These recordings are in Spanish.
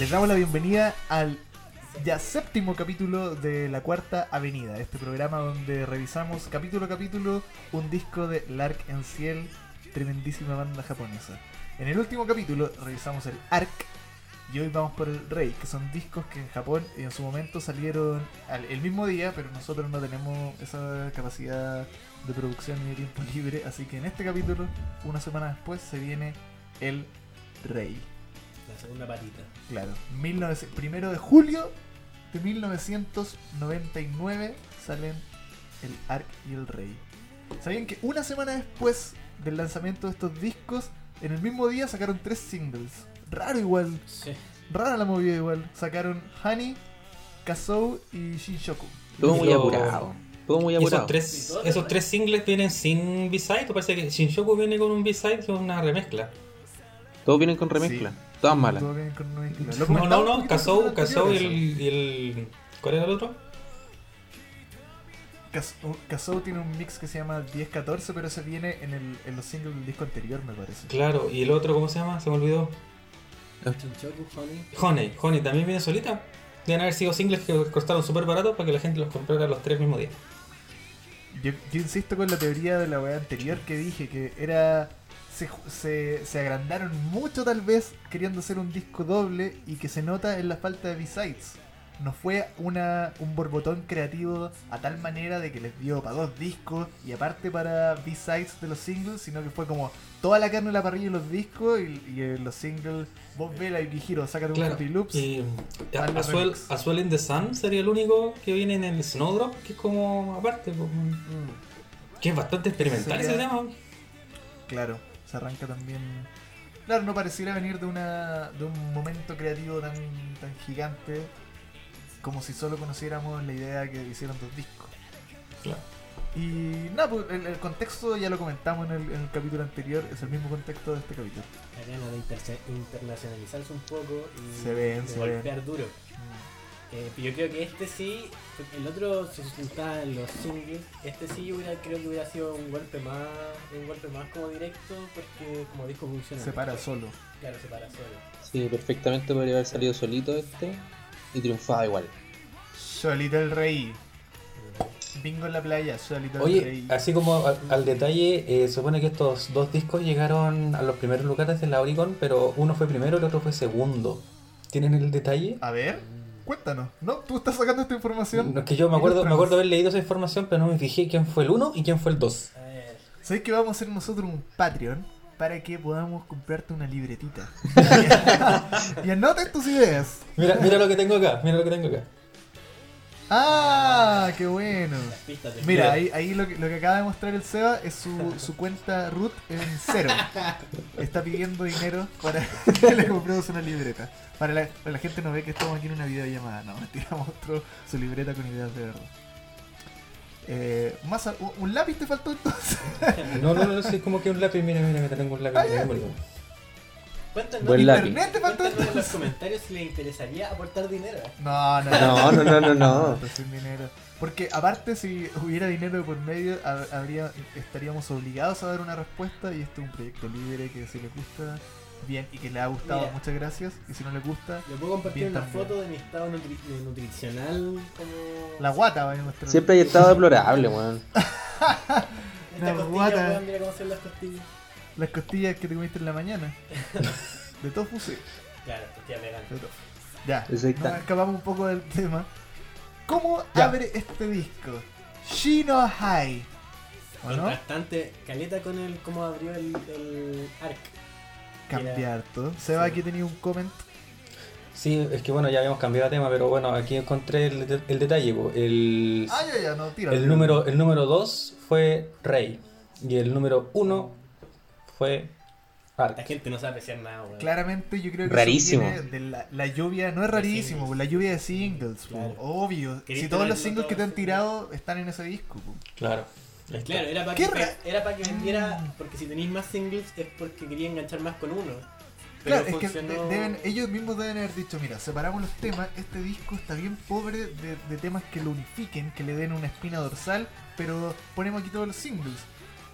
Les damos la bienvenida al ya séptimo capítulo de La Cuarta Avenida, este programa donde revisamos capítulo a capítulo un disco de Lark en Ciel, tremendísima banda japonesa. En el último capítulo revisamos el Arc y hoy vamos por el Rey, que son discos que en Japón en su momento salieron al- el mismo día, pero nosotros no tenemos esa capacidad de producción ni de tiempo libre, así que en este capítulo, una semana después, se viene el Rey. La segunda patita. Claro, 19 primero de julio de 1999 salen el Ark y el Rey. ¿Sabían que una semana después del lanzamiento de estos discos, en el mismo día sacaron tres singles? Raro igual, Sí. rara la movida igual. Sacaron Honey, Kazoo y Shinshoku. Todo muy Lo- apurado. Todo muy ¿Y apurado. esos tres, ¿Y todos esos tres singles vienen sin B-side? ¿O parece que Shinshoku viene con un B-side que es una remezcla? Todos vienen con remezcla. Sí. Todas malas. No, no, no, en Kazoo y el, y el- ¿Cuál era el otro? Kazoo- Kazoo tiene un mix que se llama 10-14, pero ese viene en, el, en los singles del disco anterior, me parece. Claro, y el otro, ¿cómo se llama? Se me olvidó. Honey. Honey, Honey también viene solita. Deben haber sido singles que costaron súper baratos para que la gente los comprara los tres mismo día. Yo, yo insisto con la teoría de la weá anterior que dije, que era. Se, ju- se, se agrandaron mucho, tal vez, queriendo hacer un disco doble y que se nota en la falta de B-Sides. No fue una, un borbotón creativo a tal manera de que les dio para dos discos y aparte para B-Sides de los singles, sino que fue como toda la carne en la parrilla de los discos y, y en los singles, vos vela y Gijiro, sácate un Claro. Fruity Loops. Y remix. As Well in the Sun sería el único que viene en el Snowdrop, que es como aparte, pues, Mm, que es bastante experimental Sería- ese tema. Claro, se arranca también. Claro, no pareciera venir de una de un momento creativo tan, tan gigante como si solo conociéramos la idea que hicieron dos discos. Claro. Y nada, pues el, el contexto ya lo comentamos en el, en el capítulo anterior, es el mismo contexto de este capítulo. La gana de interse- internacionalizarse un poco y Se ven, de se golpear duro. Eh, pero yo creo que este sí, el otro se sustentaba en los singles, este sí hubiera, creo que hubiera sido un golpe más, un golpe más como directo porque como disco funciona. Se para solo. Claro, se para solo. Sí, perfectamente podría haber salido solito este y triunfaba igual. Solito el rey. Bingo en la playa, solito el Oye, rey. así como al, al detalle, eh, supone que estos dos discos llegaron a los primeros lugares de la Oricon, pero uno fue primero y el otro fue segundo. ¿Tienen el detalle? A ver, cuéntanos. ¿No? ¿Tú estás sacando esta información? No, es que yo me acuerdo, me acuerdo haber leído esa información, pero no me fijé quién fue el uno y quién fue el dos. A ver, ¿Sabes que vamos a hacer nosotros un Patreon para que podamos comprarte una libretita? y anotes tus ideas. Mira, mira lo que tengo acá, mira lo que tengo acá. Ah, qué bueno. Mira, ahí, ahí lo, que, lo que acaba de mostrar el Seba es su, su cuenta root en cero. Está pidiendo dinero para que le compremos una libreta. Para la, para la gente no ve que estamos aquí en una videollamada. No, mentira, mostró su libreta con ideas de verdad. Eh, más a- un- ¿Un lápiz te faltó entonces? No, no, no, es como que un lápiz, mira, mira, mira, tengo un lápiz. Ah. Cuéntanos, Buen lápiz. ¿Internet te faltó cuéntanos en los comentarios si les interesaría aportar dinero. No, no, No, no, no, no, no. sin dinero. Porque aparte si hubiera dinero por medio, hab- habría, estaríamos obligados a dar una respuesta y este es un proyecto libre que si les gusta, bien, y que les ha gustado, Mira. muchas gracias. Y si no les gusta, Le puedo compartir Bien una también. foto de mi estado nutri- de nutricional como... la guata va a mostrar. Siempre hay estado deplorable, weón. Esta Una costilla, guata. weón, mira cómo son las costillas. Las costillas que te comiste en la mañana. De tofu, sí. Claro, costillas veganas. De tofu. Ya, nos escapamos un poco del tema. ¿Cómo Ya. abre este disco? Shino High. ¿O no? Contrastante, caleta con el cómo abrió el, el arc. Cambiar todo. Seba, Sí. aquí tenía un comment. Sí, es que bueno, ya habíamos cambiado de tema, pero bueno, aquí encontré el, el detalle. El, Ah, ya, ya, no, tira. el número el número 2 fue Rey y el número 1 fue La gente no sabe apreciar nada, weón. Claramente yo creo que Rarísimo. eso viene de la, la lluvia, no es rarísimo, la lluvia de singles, po, obvio. Si todos los singles que te han tirado están en ese disco. po. Claro. Claro, era para ¿Qué que, ra- era pa' que vendiera, Mm. porque si tenéis más singles es porque quería enganchar más con uno. Claro, Pero es que funcionó- de- deben, ellos mismos deben haber dicho, mira, separamos los temas, este disco está bien pobre de, de temas que lo unifiquen, que le den una espina dorsal, pero ponemos aquí todos los singles.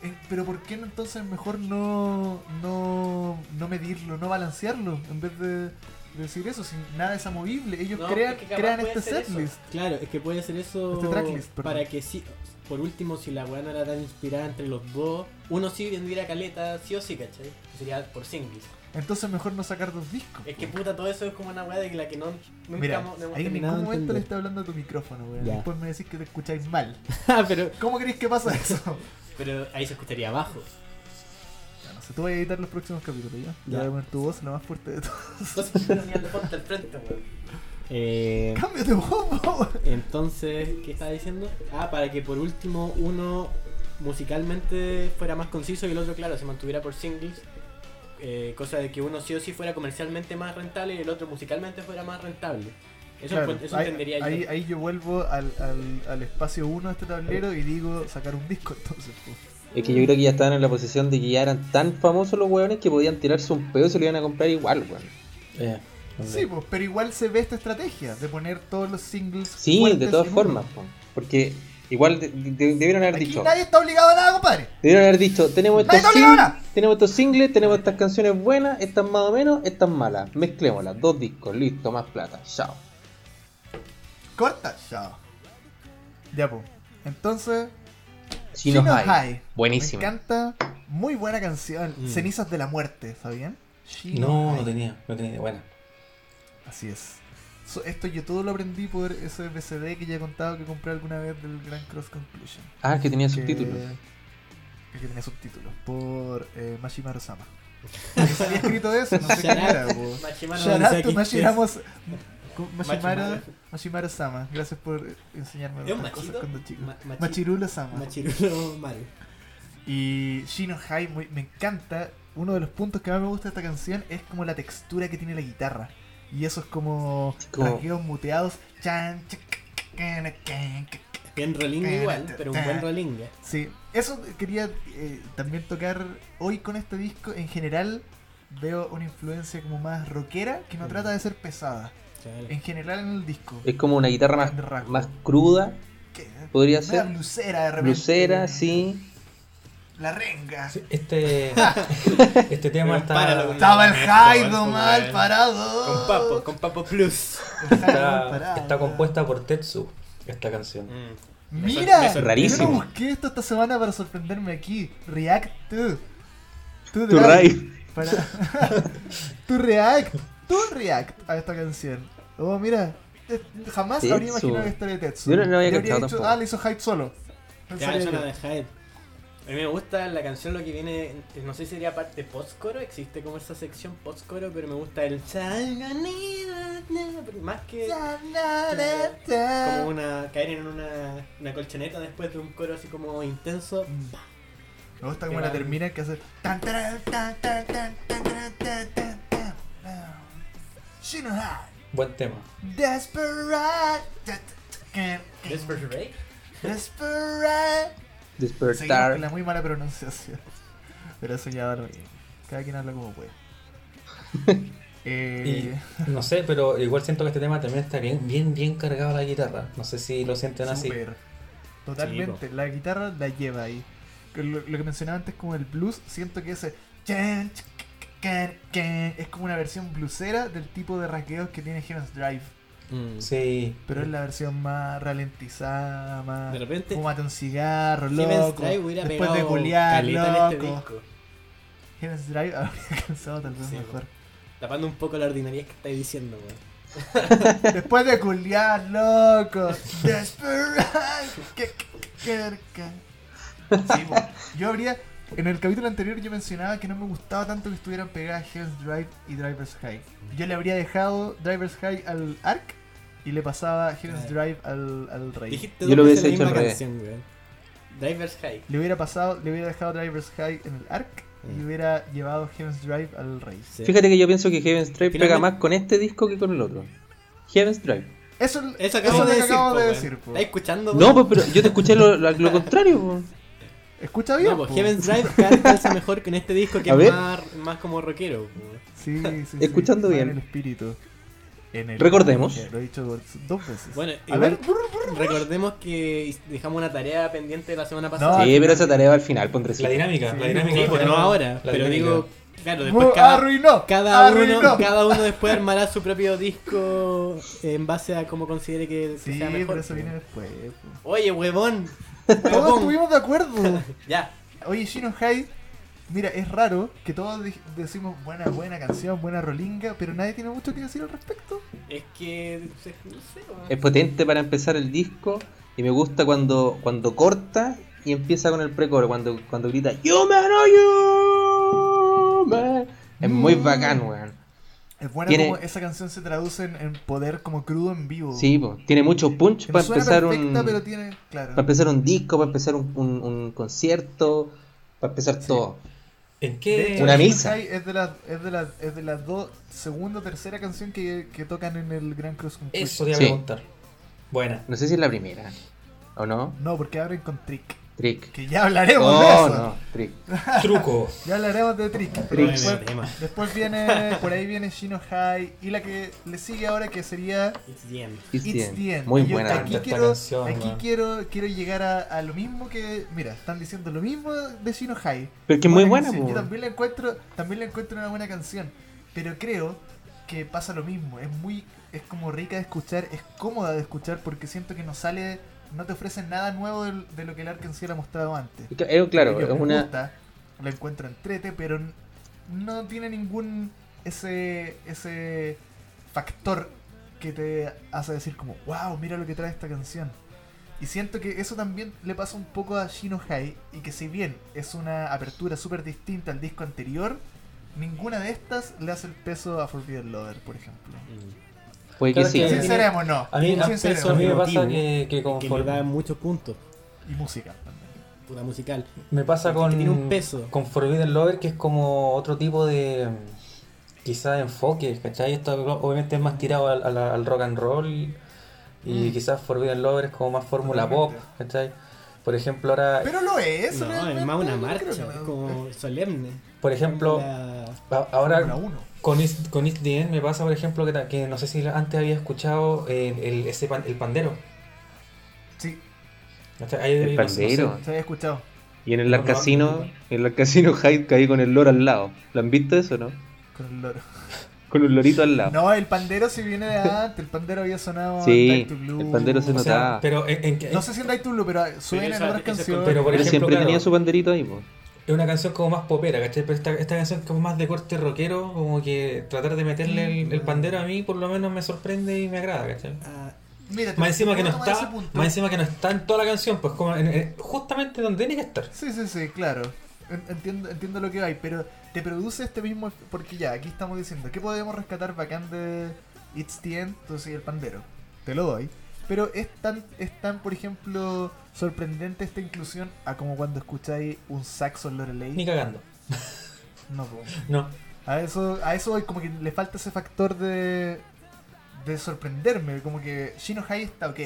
Eh, pero ¿por qué no entonces mejor no, no, no medirlo, no balancearlo? En vez de decir eso, si nada es amovible. Ellos No, crean, es que capaz crean este setlist. Claro, es que puede ser eso Este tracklist, para que sí, por último, si la weá no era tan inspirada entre los dos, uno sí vendiera caleta, sí o sí, ¿cachai? Sería por singles. Entonces mejor no sacar dos discos. Es que puta, todo eso es como una weá de la que no, nunca Mira, hemos, no hemos ahí en ningún momento le está hablando a tu micrófono, weón. Después me decís que te escucháis mal. Ah, pero, ¿Cómo creéis que pasa eso? pero ahí se escucharía abajo. Ya, no sé, tú vas a editar los próximos capítulos, ¿ya? Ya. Ya voy a poner tu voz la más fuerte de todos. Al frente, weón. Eh, Cámbiate voz, po, weón. entonces, ¿qué estaba diciendo? Ah, para que por último uno musicalmente fuera más conciso y el otro, claro, se mantuviera por singles. eh, cosa de que uno sí o sí fuera comercialmente más rentable y el otro musicalmente fuera más rentable. Eso, Claro, encuent- eso ahí, entendería ahí, yo. ahí yo vuelvo al, al, al espacio 1 de este tablero y digo sacar un disco entonces. Es que yo creo que ya estaban en la posición de que ya eran tan famosos los weones que podían tirarse un pedo y se lo iban a comprar igual, weón. Eh, Sí, pues, pero igual se ve esta estrategia de poner todos los singles. Sí, de todas formas, uno. porque igual de- de- debieron haber Aquí dicho. nadie está obligado a nada, compadre. Debieron haber dicho, tenemos ¡Nadie estos, singles, nada! tenemos estos singles, tenemos estas canciones buenas, estas más o menos, estas malas. Mezclémoslas, dos discos, listo, más plata, chao. Corta, chao. Ya, pues. Entonces, Chino Chino High. High. Buenísimo. Me encanta. Muy buena canción. Mm. Cenizas de la muerte, ¿sabían? Chino no, High. no tenía, no tenía. Bueno, Así es. So- esto yo todo lo aprendí por ese BCD que ya he contado que compré alguna vez del Grand Cross Conclusion. Ah, que tenía que- subtítulos. Que, tenía subtítulos. Por eh, Mashimaru Sama. Que se había escrito eso, no sé Shout era, out, po. Mashimaru, Sama. Gracias por enseñarme ¿Es un otras cosas cuando chico. Ma- machi- Machirulo Sama. Machirulo Maru. Y Shino High muy- me encanta. Uno de los puntos que más me gusta de esta canción es como la textura que tiene la guitarra. Y eso es como Como- rasgueos muteados. Chan. Bien rolinga igual, pero un buen rolinga. Sí, eso quería eh, también tocar hoy con este disco. En general veo una influencia como más rockera que no Mm. trata de ser pesada. Claro. En general en el disco. Es como una guitarra más, más cruda, Que- podría ser. blusera de repente. Blusera, sí. La renga. sí, este, este tema está, páralo Estaba el Jaido mal parado. Con Papo, con Papo Plus. Está, parado. está compuesta por Tetsu, esta canción. Mm. Mira, Rarísimo. yo no busqué esto esta semana para sorprenderme aquí. React to. To Tu drive. Para... tu react. Tu react a esta canción. Oh, mira. eh, Jamás habría imaginado que esta de Tetsu. Yo no lo había cachado dicho, tampoco. Ah, le hizo hype solo. Ya, una yo. de Hyde. A mí me gusta la canción, lo que viene, no sé si sería parte post-coro, existe como esa sección post-coro, pero me gusta el... Más que como una caer en una, una colchoneta después de un coro así como intenso. Me gusta cómo Qué la termina que hace. tan, Buen tema. Desperate. Desperate. Desperate. Despertar. Con la muy mala pronunciación. Pero eso ya va lo mismo. Cada quien habla como puede. eh... y, no sé, pero igual siento que este tema también está bien, bien, bien cargado la guitarra. No sé si lo sienten Super. así. Totalmente, sí, la guitarra la lleva ahí. Lo, lo, que mencionaba antes como el blues, siento que ese can, es como una versión bluesera del tipo de rasgueos que tiene Heaven's Drive. Mm. Sí, Pero es la versión más ralentizada, más. De repente- Fúmate un cigarro, loco. Drive hubiera Después de culiar, loco. este. Heaven's Drive habría alcanzado tal vez Sí, mejor. Tapando un poco la ordinaria que estáis diciendo, weón. Después de culiar, loco. Desperado. Que- que- que- Sí, po. yo habría. En el capítulo anterior yo mencionaba que no me gustaba tanto que estuvieran pegadas Heaven's Drive y Driver's High. Yo le habría dejado Driver's High al Ark y le pasaba Heaven's Drive al, al Rey. Dijiste Yo lo hubiese la hecho misma al revés. canción, weón. Driver's High. Le hubiera pasado, le hubiera dejado Driver's High en el Ark y Mm. hubiera llevado Heaven's Drive al Rey. Sí. Fíjate que yo pienso que Heaven's Drive pega más con este disco que con el otro. Heaven's Drive. Eso, Eso eso acabo es lo de que decir, acabo po, de decir. po. ¿Estás escuchando, No, pues pero yo te escuché lo, lo- lo contrario. Escucha bien. No, pues. Heaven's Drive cal- calza mejor que en este disco que es más, más como rockero. Sí, sí, sí, Escuchando bien. en el espíritu. en el. Recordemos. Lo he dicho dos veces. Bueno, a ver, recordemos que dejamos una tarea pendiente la semana pasada. No, Sí, pero esa tarea va al final, pondré La dinámica, Sí, la dinámica. Sí, la pues no dinámica. ahora, La pero dinámica. digo, claro, después cada, arruinó. cada arruinó. uno, cada uno después armará su propio disco en base a cómo considere que, Sí, sea mejor. pero eso viene después. Oye, huevón. Todos estuvimos de acuerdo. Ya. Oye, Shino High, mira, es raro que todos decimos buena, buena canción, buena rolinga, pero nadie tiene mucho que decir al respecto. Es que no sé. Es potente para empezar el disco y me gusta cuando, cuando corta y empieza con el precoro, cuando, cuando grita You man, oh, you man. Es muy Mm. bacán, weón. Es buena Tiene- como esa canción se traduce en, en poder como crudo en vivo. Sí, po. tiene mucho punch para empezar perfecta, un pero tiene, claro. para empezar un disco, para empezar un, un- un concierto, para empezar Sí. todo. ¿En De qué? hecho, Una misa. Es de las es de las es de las dos segunda o tercera canción que, que tocan en el Grand Cross Conclusion. Eso te iba a Sí. preguntar. Buena. No sé si es la primera, ¿o no? No, porque abren con Trick. Trick. Que ya hablaremos Oh, de eso. no, Trick. Truco. Ya hablaremos de Trick. Trick. después, después viene, por ahí viene Shino High y la que le sigue ahora que sería It's the end. It's the It's End. the End. Muy yo buena. Aquí, quiero, canción, aquí man. quiero, quiero llegar a, a lo mismo que. Mira, están diciendo lo mismo de Shino High. Pero que es muy buena. Yo también la encuentro, también la encuentro una buena canción. Pero creo que pasa lo mismo. Es muy. Es como rica de escuchar, es cómoda de escuchar porque siento que no sale. No te ofrecen nada nuevo del- de, lo que el Arkansas ha mostrado antes. Eh, claro, es me una. gusta, la encuentro entrete, pero n- no tiene ningún ese ese factor que te hace decir como, wow, mira lo que trae esta canción. Y siento que eso también le pasa un poco a Shino High y que si bien es una apertura súper distinta al disco anterior, ninguna de estas le hace el peso a Forbidden Lover, por ejemplo. Puede que Claro sí. que-. A mí, a, Sinceremos. a mí me pasa que, que Que conforme- da muchos puntos. Y música también. Puta musical. me pasa con, tiene un peso. con Forbidden Lover, que es como otro tipo de quizá de enfoque, ¿cachai? Esto obviamente es más tirado al, al- al rock and roll y Mm. quizás Forbidden Lover es como más fórmula pop. ¿cachai? Por ejemplo, ahora, Pero lo es. No, es más una marcha, que es como solemne. por ejemplo, La- ahora uno. Con Is, con Is the End me pasa, por ejemplo, que, no sé si antes había escuchado eh, el, ese pan- el pandero. Sí, ¿cachai? Ahí- El no sé, no sé. pandero. se había escuchado. Y en el No, no, casino, no, no. en el casino Hyde caí con el loro al lado. ¿Lo han visto eso, no? Con el loro. Con un lorito al lado. No, el pandero si viene de antes. El pandero había sonado Sí, en Die to Blue. el pandero se O sea, notaba. pero en, en- No sé si en Die to Blue, pero suena en otras canciones. Pero por Pero ejemplo, siempre claro, tenía su banderito ahí, po. Es una canción como más popera, ¿cachai? Pero esta, esta canción como más de corte rockero, como que tratar de meterle el, el pandero a mí por lo menos me sorprende y me agrada, ¿cachai? ah, Mira, Más encima que no está, más encima que no está en toda la canción, pues como en- en- justamente donde tiene que estar. Sí, sí, sí, claro. En- Entiendo, entiendo lo que hay, pero te produce este mismo. Porque ya, aquí estamos diciendo, ¿qué podemos rescatar bacán de It's the End? Entonces, el pandero. Te lo doy. Pero es tan, es tan, por ejemplo, sorprendente esta inclusión a como cuando escucháis un saxo en Ni Lorelei. cagando. No, po. No. A eso, a eso como que le falta ese factor de, de sorprenderme. Como que Shino High está ok.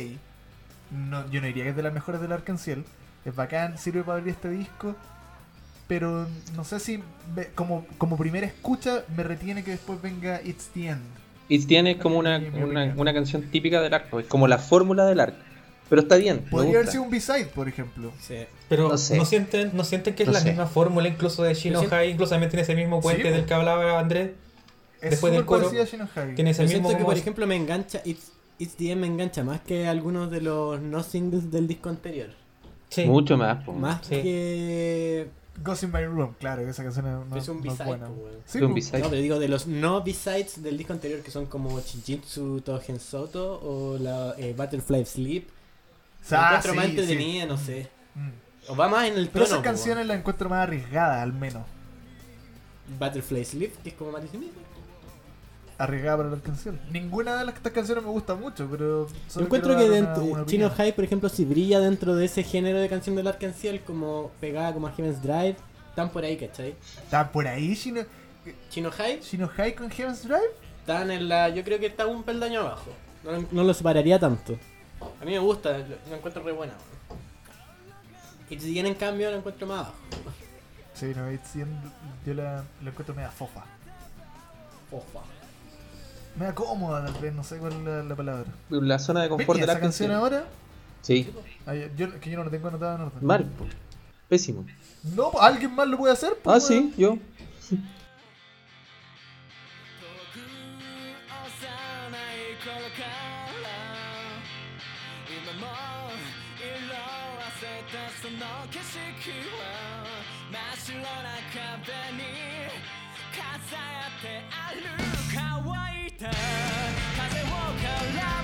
No, yo no diría que es de las mejores del Arcanciel. Es bacán, sirve para abrir este disco. Pero no sé si ve- como, como primera escucha me retiene que después venga It's the End. It's the End es como una, una, una canción típica del arco. Es como la fórmula del arco. Pero está bien. Podría haber sido un B-side, por ejemplo. sí. Pero No sienten, no sienten que es No la sé. misma fórmula incluso de Shino High, incluso también tiene ese mismo puente Sí, del que hablaba Andrés. Es Después del coro. Tiene ese Yo mismo siento que, por ejemplo, me engancha. It's, It's the End me engancha más que algunos de los no singles del disco anterior. Sí. Mucho más, po. Más Sí. que. Ghost in My Room, claro, esa canción no, Es un no es buena. Sí, Es un. No, pero digo de los no B-sides del disco anterior que son como Shinjitsu Togen Soto o la eh, Butterfly Sleep. Me sea, encuentro más sí, sí. entretenida, no sé. Mm. O va más en el Pero tono. esas canciones las encuentro más arriesgadas, al menos. Butterfly Sleep, que es como más. Arriesgada para la canción. Ninguna de las estas canciones me gusta mucho, pero. Yo encuentro que una- dentro, una Chino. High, por ejemplo, si brilla dentro de ese género de canción del Arkansas, como pegada como a Heaven's Drive, están por ahí, ¿cachai? Está por ahí Shino, Chino High Shino High con Heaven's Drive. están en la. Yo creo que está un peldaño abajo. No, no lo separaría tanto. A mí me gusta, lo encuentro re buena. Y si en cambio, lo encuentro más abajo. Sí, no, It's the End, yo la, la encuentro media fofa. Ofa. Me acomoda, tal vez, no sé cuál es la, la palabra. La zona de confort ¿Venía del esa arco. canción ahora? Sí, Ah, yo, que yo no lo tengo anotado en orden. mal, po. pésimo. No, alguien más lo puede hacer. Ah, sí, yo. た風を絡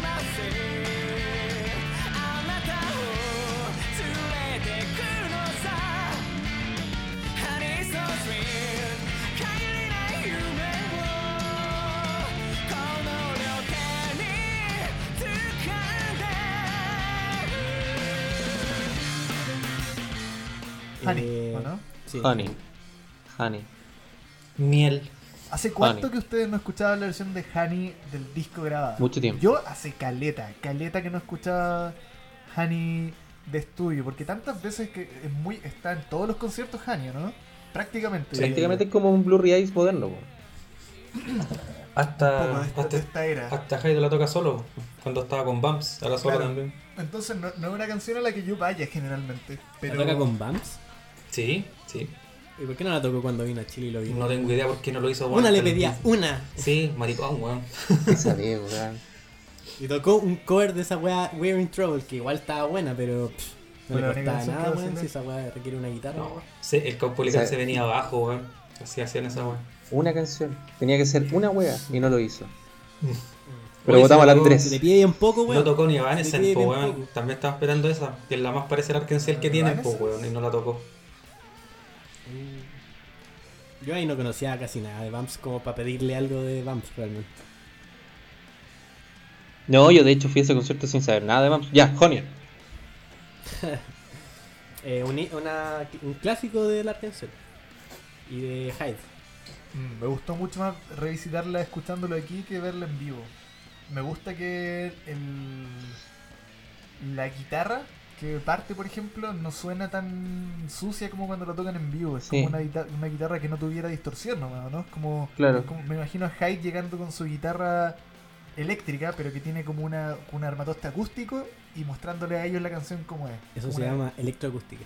ませあなたを連れてくのさ Honey so sweet 限りない夢をこの両手に掴んで Honey, Eh, ¿o no? sí. Honey. Honey. Miel. ¿Hace cuánto Honey. que ustedes no escuchaban la versión de Honey del disco grabado? Mucho tiempo. Yo hace caleta, caleta que no escuchaba Honey de estudio, porque tantas veces que es muy está en todos los conciertos Honey, ¿no? Prácticamente. Prácticamente es como un Blu-ray Eyes moderno, po. Hasta, esta, hasta, esta era. hasta Hyde la toca solo. Cuando estaba con Bumps, ahora solo Claro. también. Entonces no, no es una canción a la que yo vaya generalmente. ¿La Pero toca con Bumps? Sí, sí. ¿Y por qué no la tocó cuando vino a Chile y lo vino? No tengo idea por qué no lo hizo. Una le pedía, una. Sí, maricón, weón. Esa vez, weón. Y tocó un cover de esa weá We're in Trouble, que igual estaba buena, pero pff, no Pero le costaba nada, a weón, si es- esa weá requiere una guitarra. No, weón. sí, el Caupolicán O sea, se venía abajo, weón. Así hacían esa weón. Una canción. Tenía que ser una wea y no lo hizo. Mm. Pero Oye, votamos tocó- Andrés. Se le pide bien poco, weón. No tocó ni pide po, weón. También estaba esperando esa, que es la más parecida al Arkansas que tienen, po, weón, y no la tocó. Yo ahí no conocía casi nada de Bumps como para pedirle algo de Bumps realmente. No, yo de hecho fui a ese concierto sin saber nada de Bumps. Ya, Honey. Eh, un, i- una- un clásico de Arkansas y de Hyde. Mm, me gustó mucho más revisitarla escuchándolo aquí que verla en vivo. Me gusta que el, la guitarra que parte, por ejemplo, no suena tan sucia como cuando la tocan en vivo. Es Sí. como una, guita- una guitarra que no tuviera distorsión, nomás, ¿no? Es como, Claro. como- me imagino a Hyde llegando con su guitarra eléctrica, pero que tiene como una, un armatoste acústico y mostrándole a ellos la canción como es. Eso Como se una- llama electroacústica.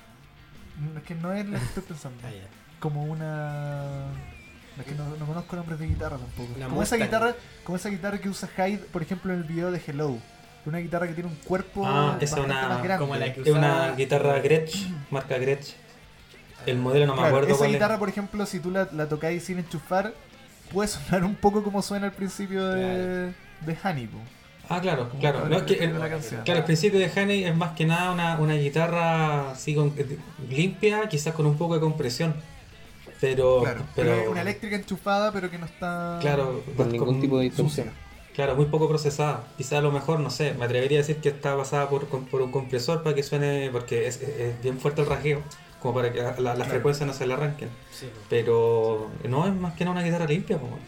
No, Es que no es la que estoy pensando. Ah. Como una. Es que no, no conozco nombres de guitarra tampoco. Una como esa guitarra, como esa guitarra que usa Hyde, por ejemplo, en el video de Hello. Una guitarra que tiene un cuerpo Ah, esa una- más grande. como la que Es una usaba- guitarra Gretsch, marca Gretsch. El modelo no me Claro, acuerdo esa cuál guitarra, es. por ejemplo, si tú la, la tocáis sin enchufar, puede sonar un poco como suena al principio de, de Honey. po. Ah, claro, Como claro. No, es que el, claro, el principio de Honey es más que nada una, una guitarra así con, eh, limpia, quizás con un poco de compresión. Pero, Claro, pero, pero es una eléctrica enchufada, pero que no está. claro, Con ningún tipo de distorsión. Claro, muy poco procesada. Quizás a lo mejor, no sé, me atrevería a decir que está basada por, por un compresor para que suene, porque es, es- es bien fuerte el rasgueo, como para que la- las Claro. frecuencias no se le arranquen. Sí, po. Pero no es más que nada una guitarra limpia, pues. bueno.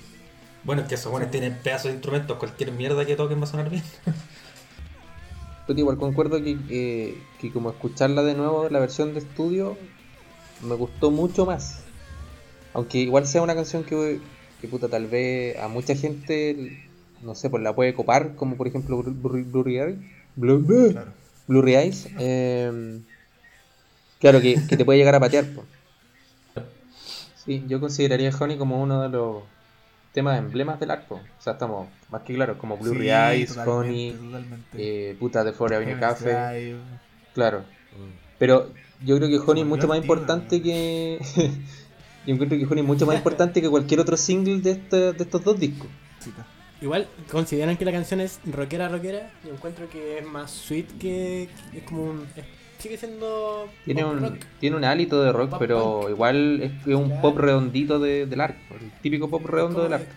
Bueno, es que esos buenos tienen pedazos de instrumentos, cualquier mierda que toquen va a sonar bien. Pero igual concuerdo que, que, que como escucharla de nuevo, la versión de estudio, me gustó mucho más. Aunque igual sea una canción que, que puta, tal vez a mucha gente, no sé, pues la puede copar, como por ejemplo Blu- Blu- Blurry Eyes. Blurry Eyes. eh, claro, que, que te puede llegar a patear. po. Sí, yo consideraría Honey como uno de los temas emblemas del arco. O sea, estamos más que claros, como Blurry Sí, Eyes, Honey, totalmente. eh, puta de Forever Avenue Café. Claro. Pero yo creo que Honey es mucho más importante que. yo encuentro que Honey es mucho más importante que cualquier otro single de, este- de estos dos discos. Igual, ¿consideran que la canción es rockera, rockera? Yo encuentro que es más sweet que... que es como un... es- sigue siendo... Tiene un, rock. tiene un hálito de rock, Pop pero punk. igual es, es un Claro. pop redondito de- del arco. El típico pop redondo del arco.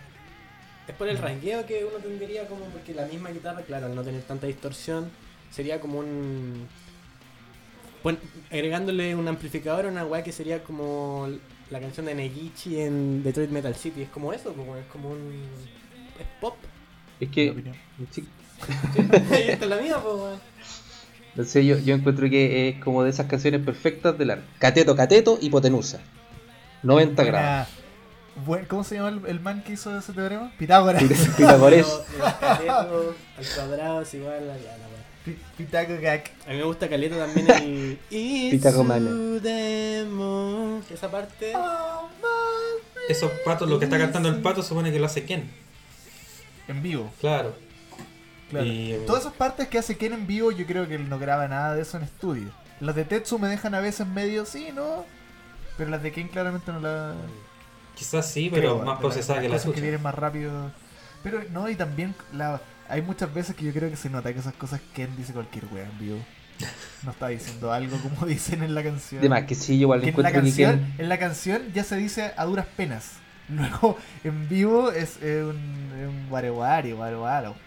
Es por el rangueo que uno tendría como porque la misma guitarra, claro, al no tener tanta distorsión, sería como un... Bueno, agregándole un amplificador a una weá que sería como la canción de Negichi en Detroit Metal City. Es como eso, como, es como un... Es pop. Es que. sí, Esta es la mía, pues, weón. no sé, yo, yo encuentro que es como de esas canciones perfectas del arco. Cateto, cateto, hipotenusa. 90 grados. Buen- ¿Cómo se llama el, el man que hizo ese teorema? Pitágoras. Cateto al cuadrado es igual a la, la Pitágoras. A mí me gusta Caleta también el. Pitagomana. Esa parte. Esos patos, lo que está cantando el pato, supone que lo hace Ken. En vivo. Claro. Claro. Y, eh, Todas esas partes que hace Ken en vivo, yo creo que él no graba nada de eso en estudio. Las de Tetsu me dejan a veces medio, sí, ¿no? Pero las de Ken claramente no la. Quizás sí, pero creo, más de procesada las que la cosas que vienen más rápido. Pero no, y también la, hay muchas veces que yo creo que se nota que esas cosas Ken dice cualquier wea en vivo. No está diciendo algo como dicen en la canción. De más que sí, yo igual Que en la que Ken- en la canción ya se dice a duras penas. Luego en vivo es eh, un, es un.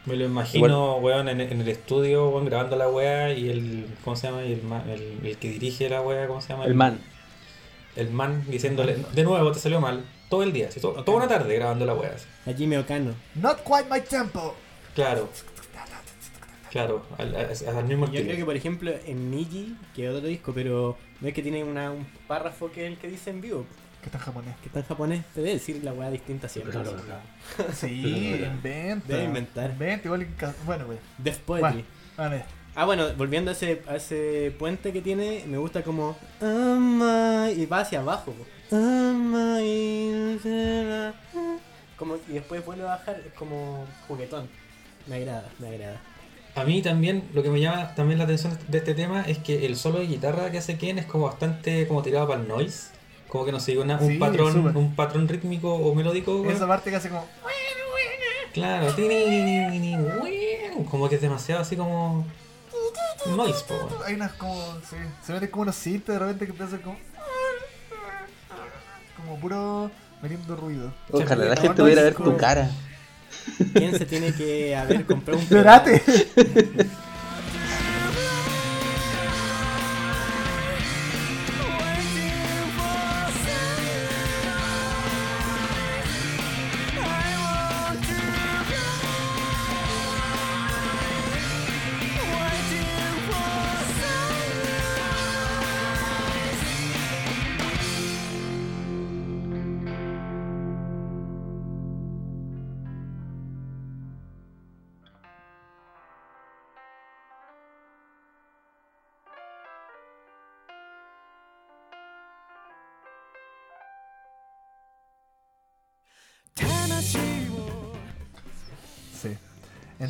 Me lo imagino, weón, en, en el estudio, weón, grabando la weá y el. ¿Cómo se llama? Y el, ma- el, el que dirige la weá, ¿cómo se llama? el man. El man diciéndole, de nuevo, te salió mal. Todo el día, así, to- toda una tarde grabando la weá. así. A Jimmy Okano. Not quite my tempo. Claro. Claro, al, al- al mismo Yo creo que, por ejemplo, en Niji, que es otro disco, pero no es que tiene una, un párrafo que es el que dice en vivo, Que está en japonés. que está en japonés, te debe decir la weá distinta siempre. Sí, inventa. Debe inventar. Inventa, igual Bueno, pues. Death Poetry. A ver. Ah, bueno, volviendo a ese, a ese puente que tiene, me gusta como. Y va hacia abajo. Como, y después vuelve a bajar, es como juguetón. Me agrada, me agrada. A mí también, lo que me llama también la atención de este tema es que el solo de guitarra que hace Ken es como bastante como tirado para el noise. Como que no sigue una- un Sí, patrón un patrón rítmico o melódico. Esa parte que hace como. Claro, como que es demasiado así como noise, po. Hay unas como. Sí, se meten como unos cintas de repente que empiezan como. Como puro. metiendo ruido. Ojalá la gente pudiera ver tu cara. ¿Quién se tiene que haber comprado un ¡Espérate!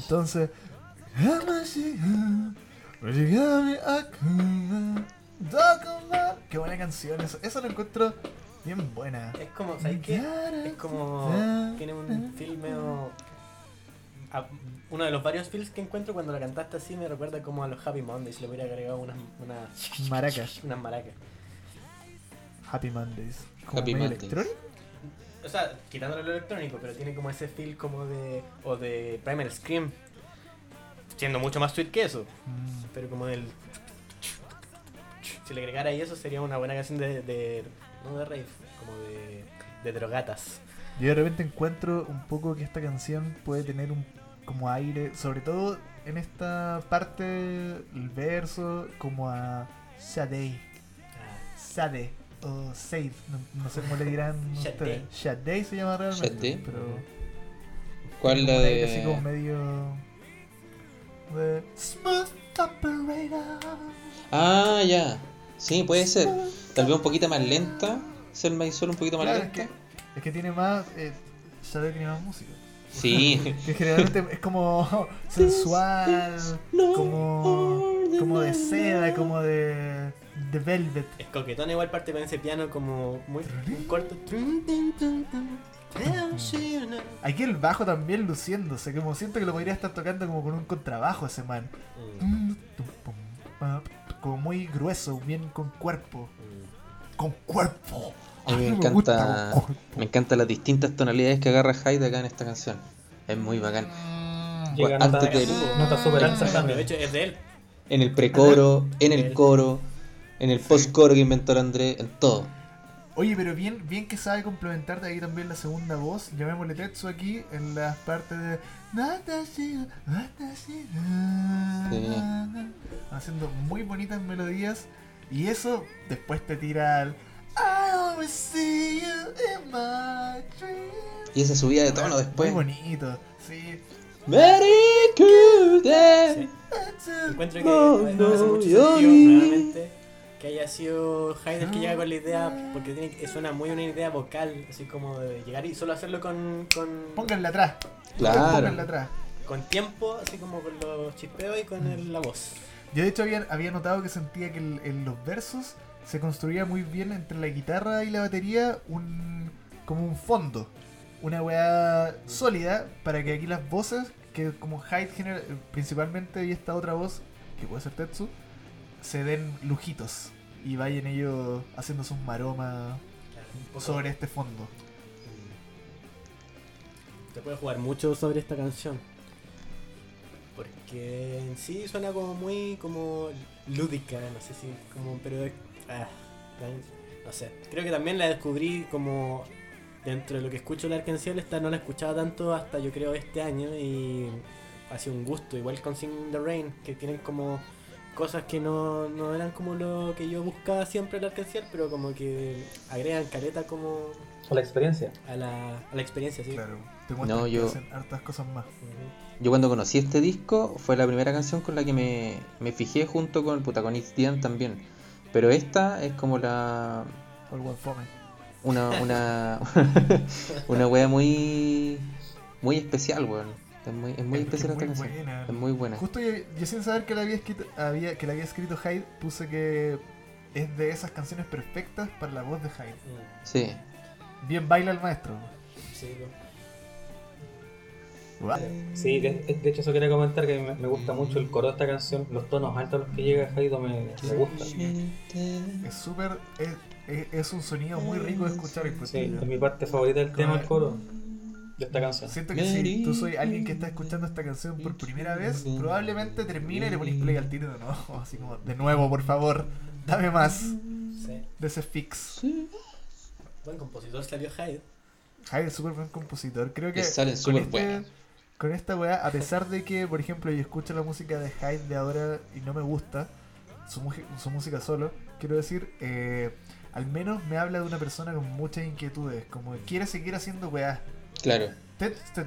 Entonces. Qué buena canción. Eso, eso lo encuentro bien buena. Es como, ¿sabes qué? Es como. Tiene un film medio. a- uno de los varios feels que encuentro cuando la cantaste así me recuerda como a los Happy Mondays. Le hubiera agregado unas, unas, Maracas. unas maracas. Happy Mondays. Como Happy Mondays. electrónico. O sea, quitándole lo electrónico, pero tiene como ese feel como de. o de Primal Scream. Siendo mucho más sweet que eso. Mm. Pero como del. Si le agregara ahí eso sería una buena canción de. de no de rave, como de. de drogatas. Yo de repente encuentro un poco que esta canción puede tener un como aire, sobre todo en esta parte, el verso, como a Shadei, Sade o Sade, no, no sé cómo le dirán Shadei. ustedes. Shadei se llama realmente, Shadei. pero ¿Cuál la aire así como de.? medio de Smooth Operator. Ah, ya. Sí, puede ser. Tal vez un poquito más lenta. Selma y Sol un poquito más Claro, es que, es que tiene más, eh, tiene más música. Sí. Que generalmente es como sensual, como, como de seda, como de, de velvet. Es coquetón igual parte con ese piano como muy, corto. Aquí el bajo también luciéndose, como siento que lo podría estar tocando como con un contrabajo ese man. Mm, Como muy grueso, bien con cuerpo. Con cuerpo. A mí me gusta encanta. con cuerpo. Me encantan las distintas tonalidades que agarra Hyde acá en esta canción. Es muy bacán. Llega Bueno, nota, antes del- nota súper Danza, alta de también. hecho es de él. En el precoro, en el coro, en el post-coro que inventó el André, en todo. Oye, pero bien, bien que sabe complementar de ahí también la segunda voz, llamémosle Tetsu aquí, en las partes de... Watashi, Haciendo muy bonitas melodías. Y eso después te tira al... I always see you in my Y esa subida de tono Muy después. bonito. Sí. Very good day. Encuentro que No, no, hace mucho yo sentido nuevamente que haya sido Hyde el que llega con la idea, porque tiene, que- suena muy una idea vocal, así como de llegar y solo hacerlo con, con, Pónganla atrás. Claro. Pónganla atrás. con tiempo, así como con los chispeos y con el- la voz. Yo de hecho había, había notado que sentía que el- en los versos se construía muy bien entre la guitarra y la batería un como un fondo. Una weá sólida para que aquí las voces, que como Hyde principalmente y esta otra voz, que puede ser Tetsu, se den lujitos y vayan ellos haciendo sus maromas sobre este fondo. Se puede jugar mucho sobre esta canción. Porque en sí suena como muy como lúdica, no sé si como pero ah, no sé. Creo que también la descubrí como dentro de lo que escucho la Arkansas esta no la escuchaba tanto hasta yo creo este año y ha sido un gusto, igual con Sing in the Rain, que tienen como cosas que no, no eran como lo que yo buscaba siempre en la Arkansas, pero como que agregan caleta como O la experiencia. a la, a la experiencia, sí. Claro, te muestran No, que yo- hacen hartas cosas más. Yo cuando conocí este disco fue la primera canción con la que me, me fijé junto con It's the End también. Pero esta es como la O el One Fome. una una una wea muy muy especial, weón. Es muy, es muy Es es esta muy canción. buena. Es muy buena. Justo yo, yo sin saber que la había escrito, había, que la había escrito Hyde, puse que es de esas canciones perfectas para la voz de Hyde. Sí. Bien baila el maestro. sí. Sí, de, de hecho eso quería comentar que me, me gusta mucho el coro de esta canción, los tonos altos a los que llega Jaido me, me gustan. Es súper. Es, es- es un sonido muy rico de escuchar. y pues, Sí, es mi parte favorita del tema, el coro de esta canción. Siento que si tú soy alguien que está escuchando esta canción por primera vez, probablemente termine y le ponís play al tiro de nuevo. Así como, de nuevo, por favor, dame más Sí. de ese fix. Buen compositor salió Hyde. Hyde es súper buen compositor. Creo que salen con súper este- buenas. Con esta weá, a pesar de que, por ejemplo, yo escucho la música de Hyde de ahora y no me gusta, su, su música solo, quiero decir, eh, al menos me habla de una persona con muchas inquietudes, como que quiere seguir haciendo weá. Claro.